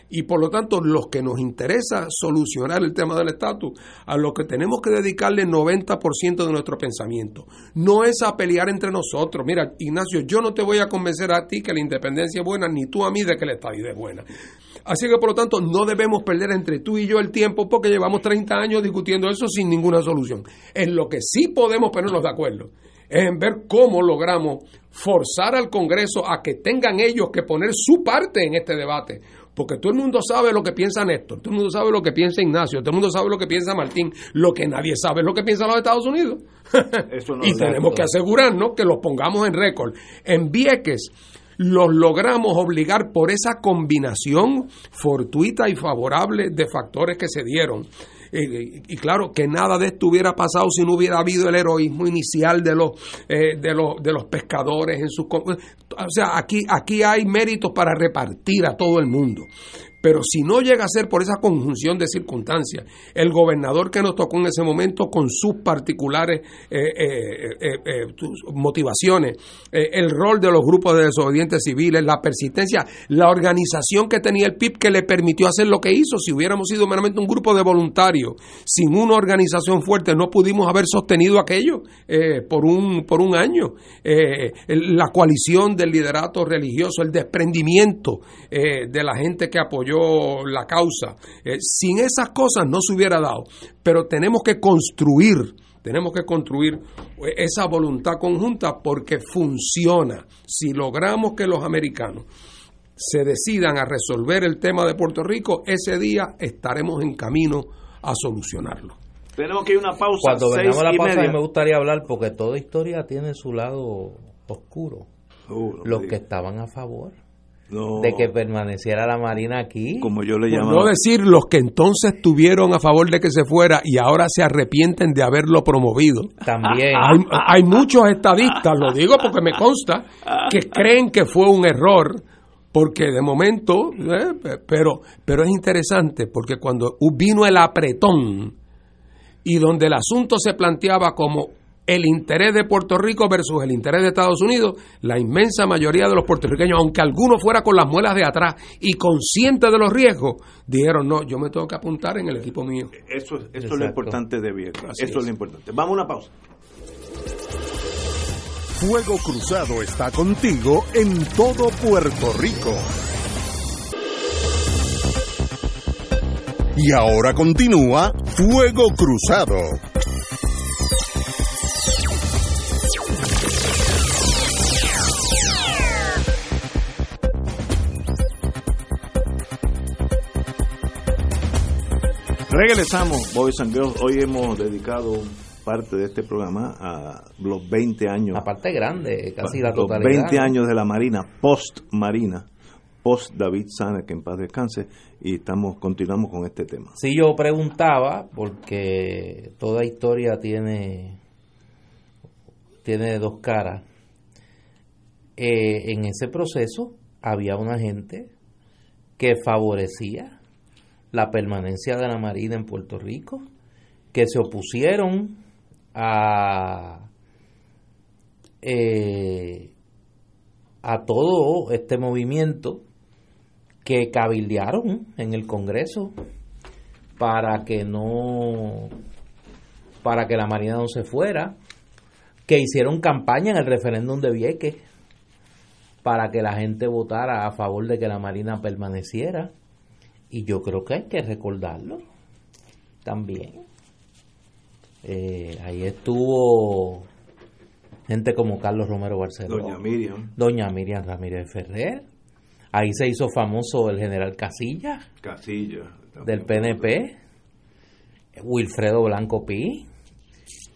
Y por lo tanto, los que nos interesa solucionar el tema del estatus, a lo que tenemos que dedicarle 90% de nuestro pensamiento, no es a pelear entre nosotros. Mira, Ignacio, yo no te voy a convencer a ti que la independencia es buena, ni tú a mí de que la estadía es buena. Así que por lo tanto no debemos perder entre tú y yo el tiempo porque llevamos 30 años discutiendo eso sin ninguna solución. En lo que sí podemos ponernos de acuerdo es en ver cómo logramos forzar al Congreso a que tengan ellos que poner su parte en este debate. Porque todo el mundo sabe lo que piensa Néstor, todo el mundo sabe lo que piensa Ignacio, todo el mundo sabe lo que piensa Martín, lo que nadie sabe es lo que piensan los Estados Unidos. y tenemos que asegurarnos que los pongamos en récord. En Vieques los logramos obligar por esa combinación fortuita y favorable de factores que se dieron y claro, que nada de esto hubiera pasado si no hubiera habido el heroísmo inicial de los, eh, de los, de los pescadores en sus... O sea, aquí, aquí hay méritos para repartir a todo el mundo. Pero si no llega a ser por esa conjunción de circunstancias, el gobernador que nos tocó en ese momento con sus particulares eh, eh, eh, motivaciones, el rol de los grupos de desobedientes civiles, la persistencia, la organización que tenía el PIB que le permitió hacer lo que hizo. Si hubiéramos sido meramente un grupo de voluntarios, sin una organización fuerte, no pudimos haber sostenido aquello por, un, por un año. la coalición del liderato religioso, el desprendimiento de la gente que apoyó la causa. Eh, sin esas cosas no se hubiera dado, pero tenemos que construir, tenemos que construir eh, esa voluntad conjunta porque funciona. Si logramos que los americanos se decidan a resolver el tema de Puerto Rico, ese día estaremos en camino a solucionarlo. Tenemos que ir a una pausa. Cuando vengamos a la pausa, me gustaría hablar, porque toda historia tiene su lado oscuro. los que estaban a favor de que permaneciera la Marina aquí. Como yo le llamo. no decir los que entonces estuvieron a favor de que se fuera y ahora se arrepienten de haberlo promovido. También. Hay, hay muchos estadistas, lo digo porque me consta, que creen que fue un error porque de momento, eh, pero, pero es interesante porque cuando vino el apretón y donde el asunto se planteaba como el interés de Puerto Rico versus el interés de Estados Unidos, la inmensa mayoría de los puertorriqueños, aunque alguno fuera con las muelas de atrás y consciente de los riesgos, dijeron, no, yo me tengo que apuntar en el equipo mío. Eso, eso es lo importante de Viejo. Eso es. lo importante. Vamos a una pausa. Fuego Cruzado está contigo en todo Puerto Rico. Y ahora continúa Fuego Cruzado. Regresamos, Boys and Girls. Hoy hemos dedicado parte de este programa a los 20 años. La parte grande, casi la totalidad. Los 20 años de la Marina, post-Marina, post-David Sana, que en paz descanse, y estamos continuamos con este tema. Sí, yo preguntaba, porque toda historia tiene, tiene dos caras. Eh, en ese proceso había una gente que favorecía la permanencia de la Marina en Puerto Rico, que se opusieron a, eh, a todo este movimiento que cabildearon en el Congreso para que no para que la Marina no se fuera, que hicieron campaña en el referéndum de Vieques para que la gente votara a favor de que la Marina permaneciera y yo creo que hay que recordarlo también. Eh, ahí estuvo gente como Carlos Romero Barceló. Doña Miriam. Doña Miriam Ramírez Ferrer. Ahí se hizo famoso el general Casilla. Casilla. Del PNP. Wilfredo Blanco Pi.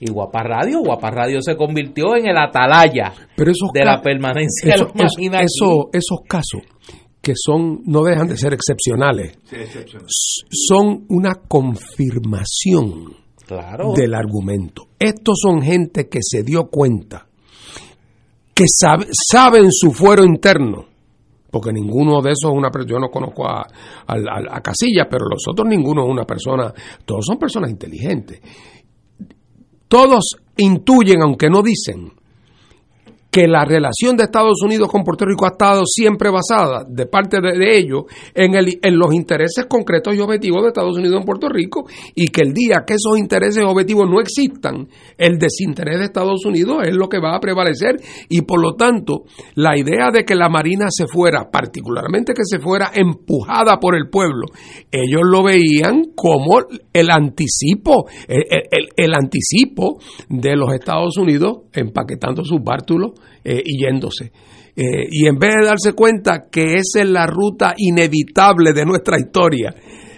Y Guapa Radio. Guapa Radio se convirtió en el atalaya de la permanencia de los Esos casos que son no dejan de ser excepcionales, son una confirmación del argumento. Estos son gente que se dio cuenta, que saben su fuero interno, porque ninguno de esos es una persona, yo no conozco a, a, a Casilla, pero los otros ninguno es una persona, todos son personas inteligentes. Todos intuyen, aunque no dicen, que la relación de Estados Unidos con Puerto Rico ha estado siempre basada, de parte de, ellos, en, el, en los intereses concretos y objetivos de Estados Unidos en Puerto Rico, y que el día que esos intereses objetivos no existan, el desinterés de Estados Unidos es lo que va a prevalecer, y por lo tanto, la idea de que la Marina se fuera, particularmente que se fuera empujada por el pueblo, ellos lo veían como el anticipo, el anticipo de los Estados Unidos empaquetando sus bártulos eh, y yéndose. Eh, y en vez de darse cuenta que esa es la ruta inevitable de nuestra historia,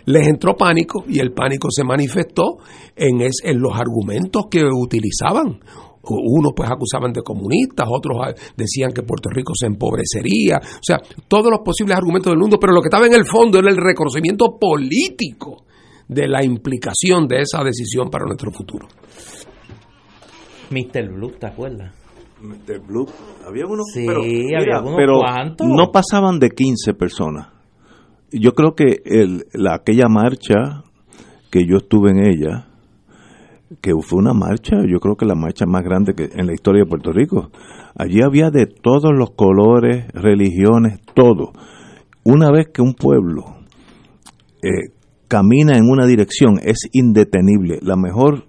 les entró pánico y el pánico se manifestó en, en los argumentos que utilizaban. Unos pues acusaban de comunistas, otros ah, decían que Puerto Rico se empobrecería, o sea, todos los posibles argumentos del mundo, pero lo que estaba en el fondo era el reconocimiento político de la implicación de esa decisión para nuestro futuro. Mr. Blue, ¿te acuerdas? Blue. Había unos, sí, pero, había pero no pasaban de 15 personas. Yo creo que el, la, aquella marcha que yo estuve en ella, que fue una marcha, yo creo que la marcha más grande que en la historia de Puerto Rico. Allí había de todos los colores, religiones, todo. Una vez que un pueblo eh, camina en una dirección, es indetenible. La mejor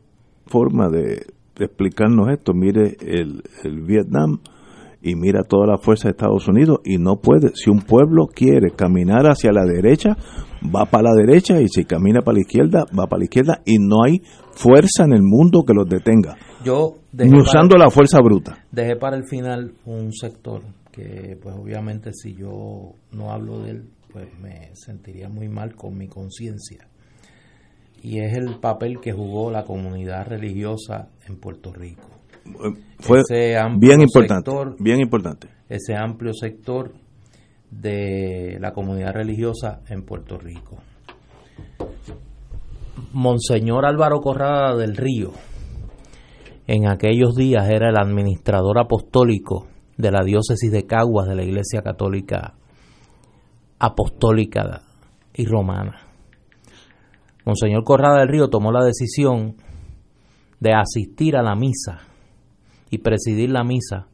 forma de, explicarnos esto. Mire el, el Vietnam y mira toda la fuerza de Estados Unidos y no puede. Si un pueblo quiere caminar hacia la derecha, va para la derecha y si camina para la izquierda, va para la izquierda y no hay fuerza en el mundo que los detenga. Yo usando la fuerza bruta. Dejé para el final un sector que pues obviamente si yo no hablo de él, pues me sentiría muy mal con mi conciencia y es el papel que jugó la comunidad religiosa en Puerto Rico. Fue bien importante, bien importante. Ese amplio sector de la comunidad religiosa en Puerto Rico. Monseñor Álvaro Corrada del Río, en aquellos días era el administrador apostólico de la diócesis de Caguas de la Iglesia Católica Apostólica y Romana. Monseñor Corrada del Río tomó la decisión de asistir a la misa y presidir la misa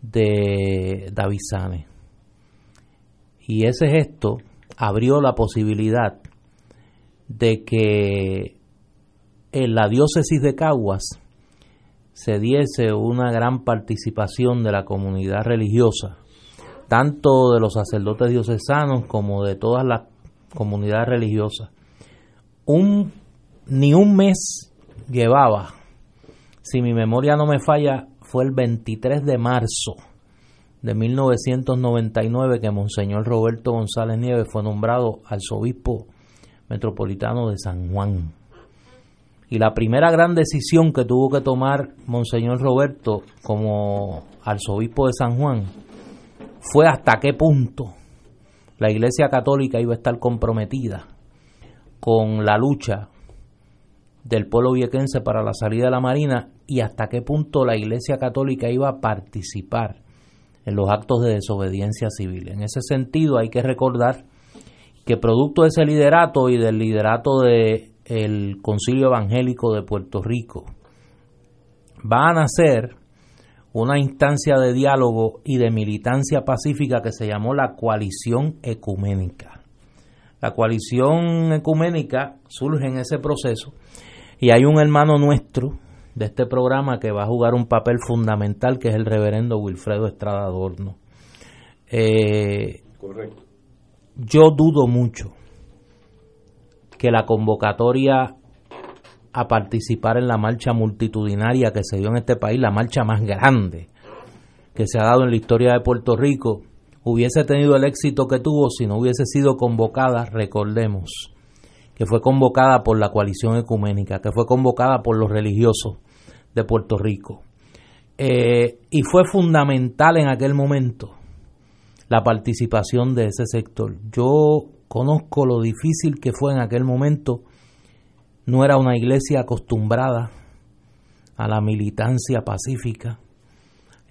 de David Sane. Y ese gesto abrió la posibilidad de que en la diócesis de Caguas se diese una gran participación de la comunidad religiosa, tanto de los sacerdotes diocesanos como de todas las comunidades religiosas. Un, ni un mes llevaba, si mi memoria no me falla, fue el 23 de marzo de 1999 que Monseñor Roberto González Nieves fue nombrado arzobispo metropolitano de San Juan. Y la primera gran decisión que tuvo que tomar Monseñor Roberto como arzobispo de San Juan fue hasta qué punto la Iglesia Católica iba a estar comprometida con la lucha del pueblo viequense para la salida de la Marina y hasta qué punto la Iglesia Católica iba a participar en los actos de desobediencia civil. En ese sentido hay que recordar que producto de ese liderato y del liderato del Concilio Evangélico de Puerto Rico, va a nacer una instancia de diálogo y de militancia pacífica que se llamó la coalición ecuménica. La coalición ecuménica surge en ese proceso y hay un hermano nuestro de este programa que va a jugar un papel fundamental, que es el reverendo Wilfredo Estrada Adorno. Eh, Correcto. Yo dudo mucho que la convocatoria a participar en la marcha multitudinaria que se dio en este país, la marcha más grande que se ha dado en la historia de Puerto Rico, hubiese tenido el éxito que tuvo si no hubiese sido convocada, recordemos, que fue convocada por la coalición ecuménica, que fue convocada por los religiosos de Puerto Rico. Eh, y fue fundamental en aquel momento la participación de ese sector. Yo conozco lo difícil que fue en aquel momento. No era una iglesia acostumbrada a la militancia pacífica.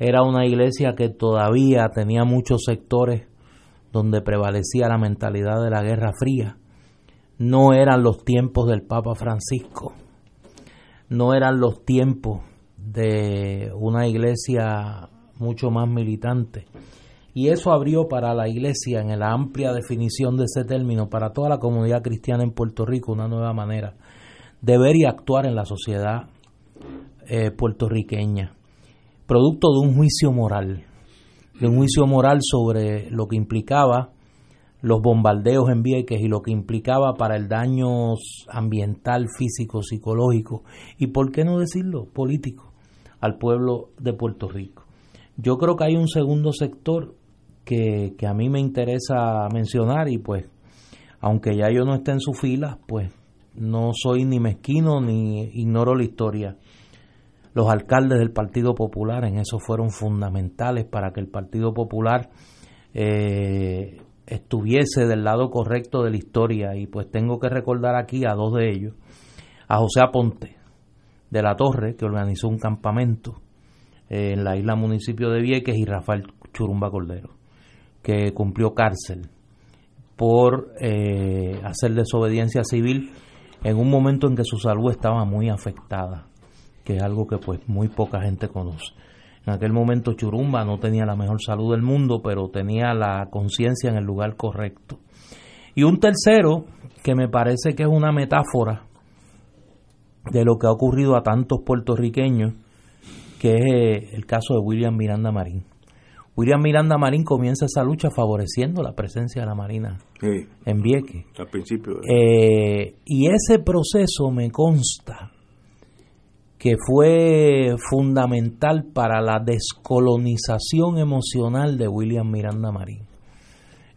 Era una iglesia que todavía tenía muchos sectores donde prevalecía la mentalidad de la Guerra Fría. No eran los tiempos del Papa Francisco, no eran los tiempos de una iglesia mucho más militante. Y eso abrió para la iglesia, en la amplia definición de ese término, para toda la comunidad cristiana en Puerto Rico, una nueva manera de ver y actuar en la sociedad eh, puertorriqueña, producto de un juicio moral, de un juicio moral sobre lo que implicaba los bombardeos en Vieques y lo que implicaba para el daño ambiental, físico, psicológico y, por qué no decirlo, político al pueblo de Puerto Rico. Yo creo que hay un segundo sector que, que a mí me interesa mencionar y pues, aunque ya yo no esté en su fila, pues no soy ni mezquino ni ignoro la historia. Los alcaldes del Partido Popular en eso fueron fundamentales para que el Partido Popular eh, estuviese del lado correcto de la historia. Y pues tengo que recordar aquí a dos de ellos, a José Aponte de la Torre, que organizó un campamento en la isla municipio de Vieques, y Rafael Churumba Cordero, que cumplió cárcel por eh, hacer desobediencia civil en un momento en que su salud estaba muy afectada, que es algo que pues muy poca gente conoce. En aquel momento Churumba no tenía la mejor salud del mundo, pero tenía la conciencia en el lugar correcto. Y un tercero, que me parece que es una metáfora de lo que ha ocurrido a tantos puertorriqueños, que es eh, el caso de William Miranda Marín. William Miranda Marín comienza esa lucha favoreciendo la presencia de la Marina en Vieques. Al principio. Eh, y ese proceso me consta que fue fundamental para la descolonización emocional de William Miranda Marín.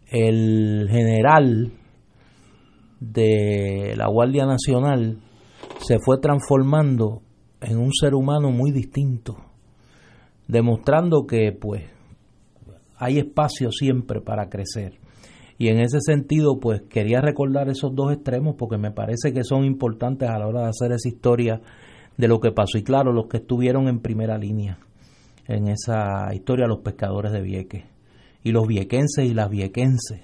El general de la Guardia Nacional se fue transformando en un ser humano muy distinto, demostrando que pues hay espacio siempre para crecer. Y en ese sentido, pues quería recordar esos dos extremos porque me parece que son importantes a la hora de hacer esa historia de lo que pasó. Y claro, los que estuvieron en primera línea en esa historia, los pescadores de Vieques. Y los viequenses y las viequenses,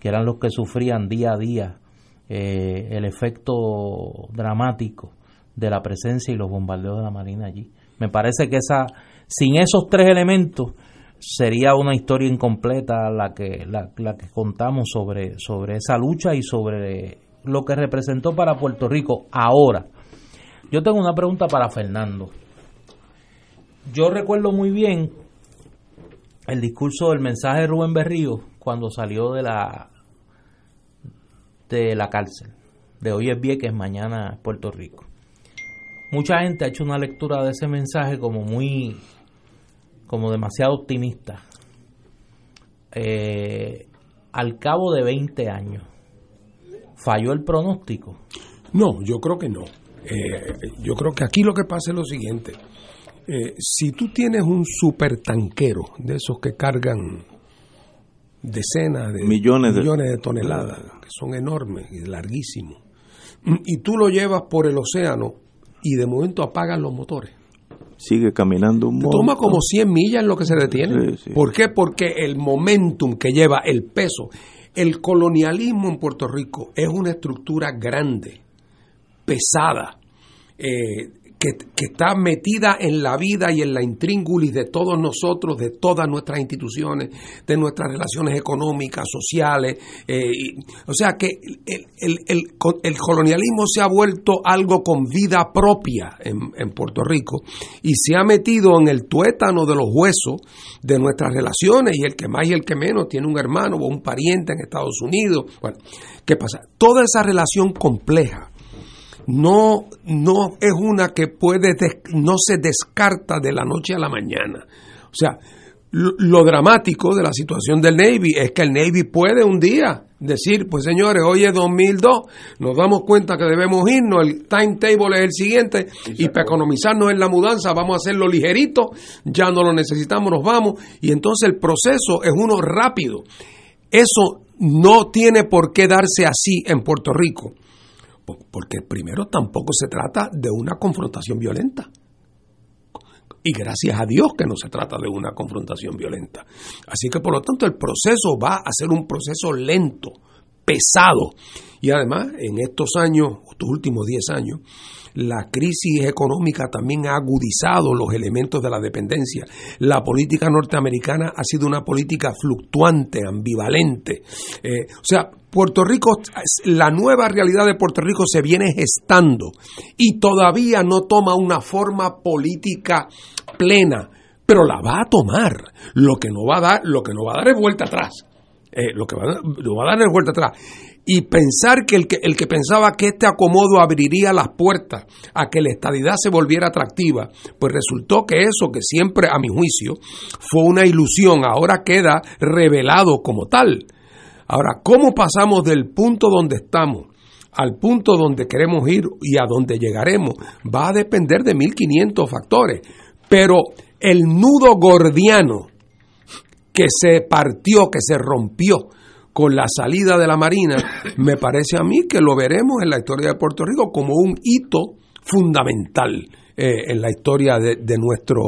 que eran los que sufrían día a día eh, el efecto dramático de la presencia y los bombardeos de la Marina allí. Me parece que esa, sin esos tres elementos, sería una historia incompleta la que, la, que contamos sobre, sobre esa lucha y sobre lo que representó para Puerto Rico. Ahora, yo tengo una pregunta para Fernando. Yo recuerdo muy bien el discurso del mensaje de Rubén Berrío cuando salió de la de la cárcel. De hoy es Vieques, mañana Puerto Rico. Mucha gente ha hecho una lectura de ese mensaje como muy como demasiado optimista. Eh, al cabo de 20 años, ¿falló el pronóstico? No, yo creo que no. Eh, yo creo que aquí lo que pasa es lo siguiente. Eh, si tú tienes un supertanquero de esos que cargan decenas de millones de, millones de toneladas, que son enormes y larguísimos, y tú lo llevas por el océano y de momento apagan los motores, sigue caminando un Toma como 100 millas en lo que se detiene. ¿Por qué? Porque el momentum que lleva, el peso, el colonialismo en Puerto Rico es una estructura grande, pesada, eh, que, está metida en la vida y en la intríngulis de todos nosotros, de todas nuestras instituciones, de nuestras relaciones económicas, sociales. Eh, o sea que el, colonialismo se ha vuelto algo con vida propia en, en, Puerto Rico y se ha metido en el tuétano de los huesos de nuestras relaciones y el que más y el que menos tiene un hermano o un pariente en Estados Unidos. Bueno, ¿qué pasa? Toda esa relación compleja no, no es una que puede, no se descarta de la noche a la mañana. O sea, lo, dramático de la situación del Navy es que el Navy puede un día decir, pues señores, hoy es 2002, nos damos cuenta que debemos irnos, el timetable es el siguiente, y, para economizarnos en la mudanza vamos a hacerlo ligerito, ya no lo necesitamos, nos vamos, y entonces el proceso es uno rápido. Eso no tiene por qué darse así en Puerto Rico. Porque primero tampoco se trata de una confrontación violenta. Y gracias a Dios que no se trata de una confrontación violenta. Así que por lo tanto el proceso va a ser un proceso lento, pesado. Y además en estos años, estos últimos 10 años, la crisis económica también ha agudizado los elementos de la dependencia. La política norteamericana ha sido una política fluctuante, ambivalente. Eh, o sea, Puerto Rico, la nueva realidad de Puerto Rico se viene gestando y todavía no toma una forma política plena, pero la va a tomar. Lo que no va a dar, lo que no va a dar es vuelta atrás. Eh, lo que va a dar es vuelta atrás y pensar que el, que el que pensaba que este acomodo abriría las puertas a que la estadidad se volviera atractiva, pues resultó que eso, que siempre a mi juicio fue una ilusión, ahora queda revelado como tal. Ahora, ¿cómo pasamos del punto donde estamos al punto donde queremos ir y a donde llegaremos? Va a depender de 1500 factores, pero el nudo gordiano que se partió, que se rompió, con la salida de la Marina, me parece a mí que lo veremos en la historia de Puerto Rico como un hito fundamental eh, en la historia de, de, nuestro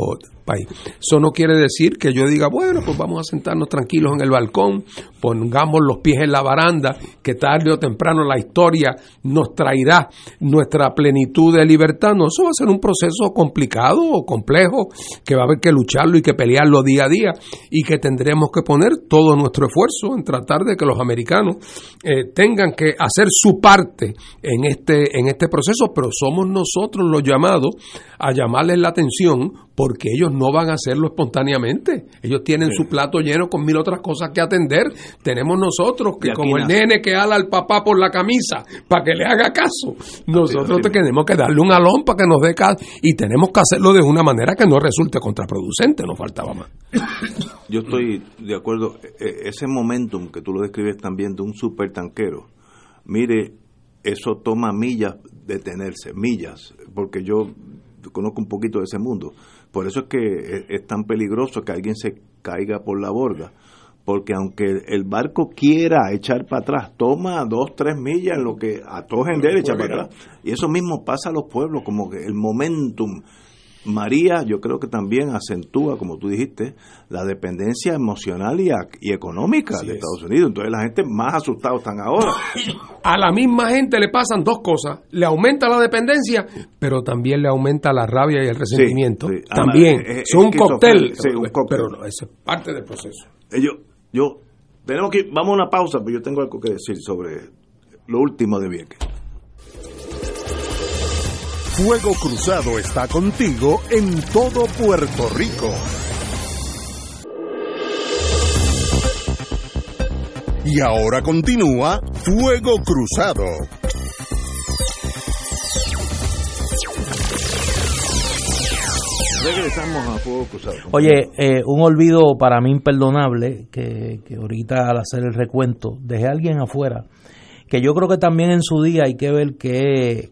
país. Eso no quiere decir que yo diga, bueno, pues vamos a sentarnos tranquilos en el balcón, pongamos los pies en la baranda, que tarde o temprano la historia nos traerá nuestra plenitud de libertad. No, eso va a ser un proceso complicado o complejo, que va a haber que lucharlo y que pelearlo día a día, y que tendremos que poner todo nuestro esfuerzo en tratar de que los americanos eh, tengan que hacer su parte en este, en este proceso, pero somos nosotros los llamados a llamarles la atención porque ellos no van a hacerlo espontáneamente. Ellos tienen su plato lleno con mil otras cosas que atender. Tenemos nosotros que como el nene que ala al papá por la camisa para que le haga caso, nosotros tenemos que darle un alón para que nos dé caso y tenemos que hacerlo de una manera que no resulte contraproducente, nos faltaba más. Yo estoy de acuerdo, e, e, ese momentum que tú lo describes también de un supertanquero, mire, eso toma millas detenerse, millas, porque yo conozco un poquito de ese mundo por eso es que es, tan peligroso que alguien se caiga por la borda porque aunque el barco quiera echar para atrás, toma dos, tres millas en lo que a todos en derecha para atrás. Y eso mismo pasa a los pueblos, como que el momentum María, yo creo que también acentúa, como tú dijiste, la dependencia emocional y, y económica de Estados Unidos. Entonces la gente más asustada están ahora. A la misma gente le pasan dos cosas. Le aumenta la dependencia, pero también le aumenta la rabia y el resentimiento. También. Es, un, cóctel, Pero no, eso es parte del proceso. Eh, yo, yo, tenemos que vamos a una pausa, pero yo tengo algo que decir sobre lo último de Vieques. Fuego Cruzado está contigo en todo Puerto Rico. Y ahora continúa Fuego Cruzado. Regresamos a Fuego Cruzado. Oye, eh, un olvido para mí imperdonable, que, que ahorita al hacer el recuento dejé a alguien afuera, que yo creo que también en su día hay que ver que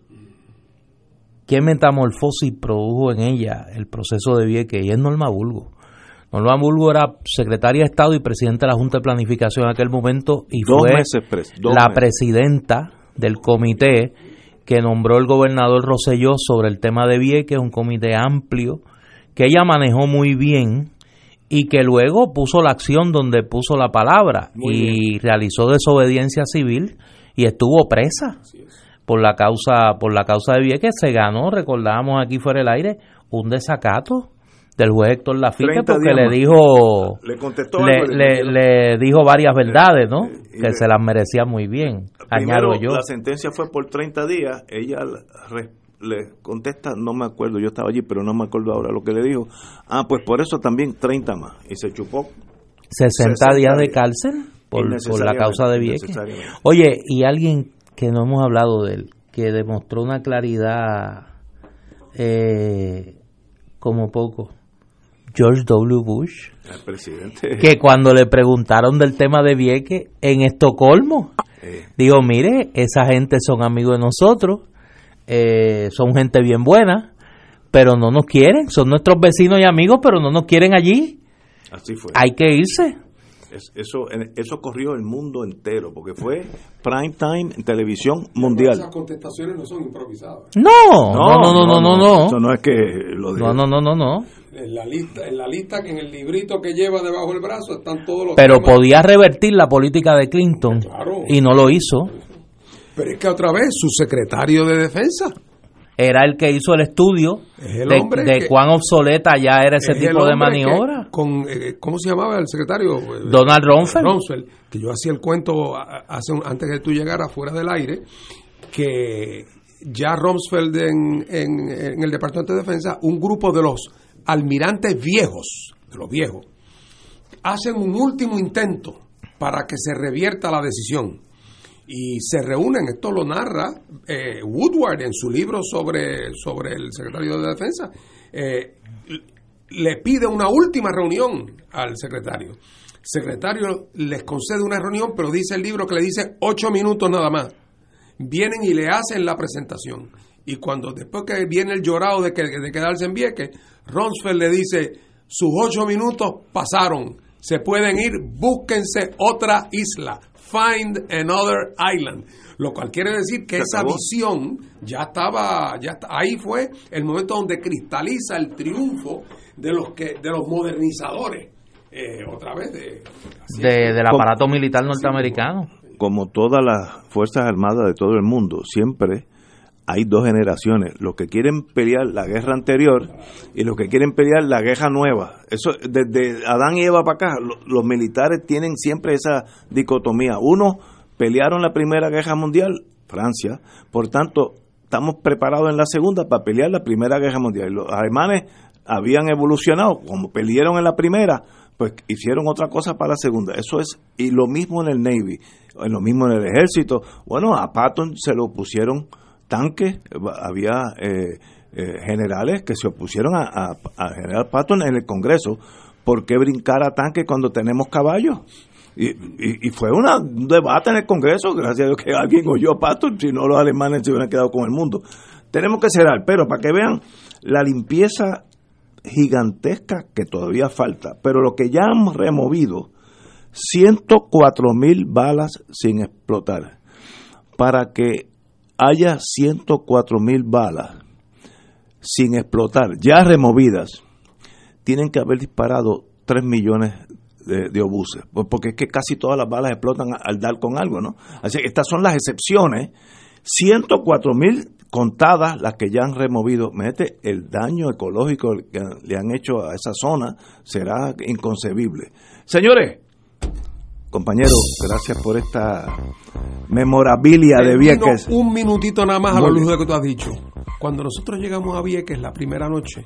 qué metamorfosis produjo en ella el proceso de Vieques, y es Norma Bulgo. Norma Bulgo era secretaria de Estado y presidenta de la Junta de Planificación en aquel momento y fue la presidenta del comité que nombró el gobernador Roselló sobre el tema de Vieques, un comité amplio que ella manejó muy bien y que luego puso la acción donde puso la palabra y realizó desobediencia civil y estuvo presa por la causa por la causa de Vieques se ganó, recordábamos aquí fuera del aire, un desacato del juez Héctor Lafite porque le dijo le, contestó le, dijo varias verdades, ¿no? que se las merecía muy bien. Añado yo. La sentencia fue por 30 días, ella le contesta, no me acuerdo, yo estaba allí, pero no me acuerdo ahora lo que le dijo. Ah, pues por eso también 30 más. Y se chupó 60, días de cárcel por, por la causa de Vieques. Oye, y alguien que no hemos hablado de él, que demostró una claridad eh, como poco. George W. Bush, el presidente. que cuando le preguntaron del tema de Vieques en Estocolmo, digo, mire, esa gente son amigos de nosotros, eh, son gente bien buena, pero no nos quieren, son nuestros vecinos y amigos, pero no nos quieren allí. Así fue. Hay que irse eso, eso corrió el mundo entero, porque fue prime time en televisión mundial. Esas contestaciones no son improvisadas. No, no, no, no, no, no. Eso no es que lo No, no, no, no, no. En la lista, en la lista que en el librito que lleva debajo del brazo están todos los Pero podía revertir la política de Clinton y no lo hizo. Pero es que otra vez su secretario de defensa era el que hizo el estudio de, cuán obsoleta ya era ese tipo de maniobra. con, eh, ¿Cómo se llamaba el secretario? Donald Rumsfeld. que yo hacía el cuento hace antes que tú llegaras fuera del aire, que ya Rumsfeld en, en, el Departamento de Defensa, un grupo de los almirantes viejos, de los viejos, hacen un último intento para que se revierta la decisión y se reúnen, esto lo narra eh, Woodward en su libro sobre, sobre el secretario de Defensa, eh, le pide una última reunión al secretario. Secretario les concede una reunión, pero dice el libro que le dice ocho minutos nada más. Vienen y le hacen la presentación. Y cuando después que viene el llorado de, que, de quedarse en Vieques, Ronsfeld le dice, sus ocho minutos pasaron, se pueden ir, búsquense otra isla. Find Another Island. Lo cual quiere decir que esa visión ya estaba, ya ahí fue el momento donde cristaliza el triunfo de los que, de los modernizadores. Eh, otra vez de, del aparato militar norteamericano. Como todas las Fuerzas Armadas de todo el mundo, siempre hay dos generaciones, los que quieren pelear la guerra anterior y los que quieren pelear la guerra nueva. Eso desde Adán y Eva para acá, los, militares tienen siempre esa dicotomía. Uno pelearon la Primera Guerra Mundial, Francia, por tanto, estamos preparados en la segunda para pelear la Primera Guerra Mundial. Los alemanes habían evolucionado, como pelearon en la primera, pues hicieron otra cosa para la segunda. Eso es, y lo mismo en el Navy, lo mismo en el ejército. Bueno, a Patton se lo pusieron tanques, había eh, eh, generales que se opusieron a, General Patton en el Congreso. ¿Por qué brincar a tanques cuando tenemos caballos? Y, y, fue un debate en el Congreso, gracias a Dios que alguien oyó a Patton, si no los alemanes se hubieran quedado con el mundo. Tenemos que cerrar, pero para que vean la limpieza gigantesca que todavía falta, pero lo que ya han removido, 104 mil balas sin explotar. Para que haya 104 mil balas sin explotar, ya removidas, tienen que haber disparado 3 millones de, obuses, porque es que casi todas las balas explotan al dar con algo, ¿no? Así que estas son las excepciones. 104 mil contadas las que ya han removido. El daño ecológico que le han hecho a esa zona será inconcebible. Señores, compañeros, gracias por esta memorabilia de Vieques. Un minutito nada más a lo luz de lo que tú has dicho. Cuando nosotros llegamos a Vieques la primera noche,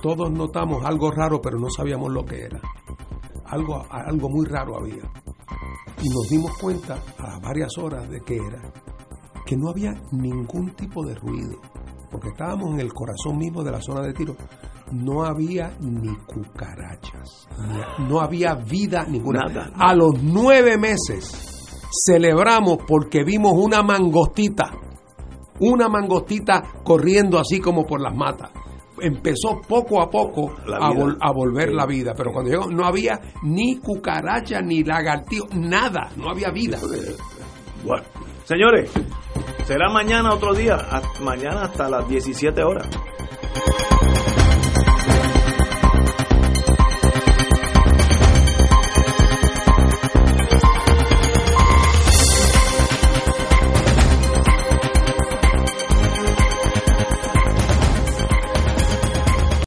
todos notamos algo raro, pero no sabíamos lo que era. Algo, algo muy raro había. Y nos dimos cuenta a varias horas de qué era. Que no había ningún tipo de ruido. Porque estábamos en el corazón mismo de la zona de tiro. No había ni cucarachas. no había vida ninguna. A los nueve meses celebramos porque vimos una mangostita. Una mangostita corriendo así como por las matas empezó poco a poco a, volver la vida, pero cuando llegó no había ni cucaracha, ni lagartijo, nada, no había vida. Bueno, señores, será mañana otro día, mañana hasta las 17 horas.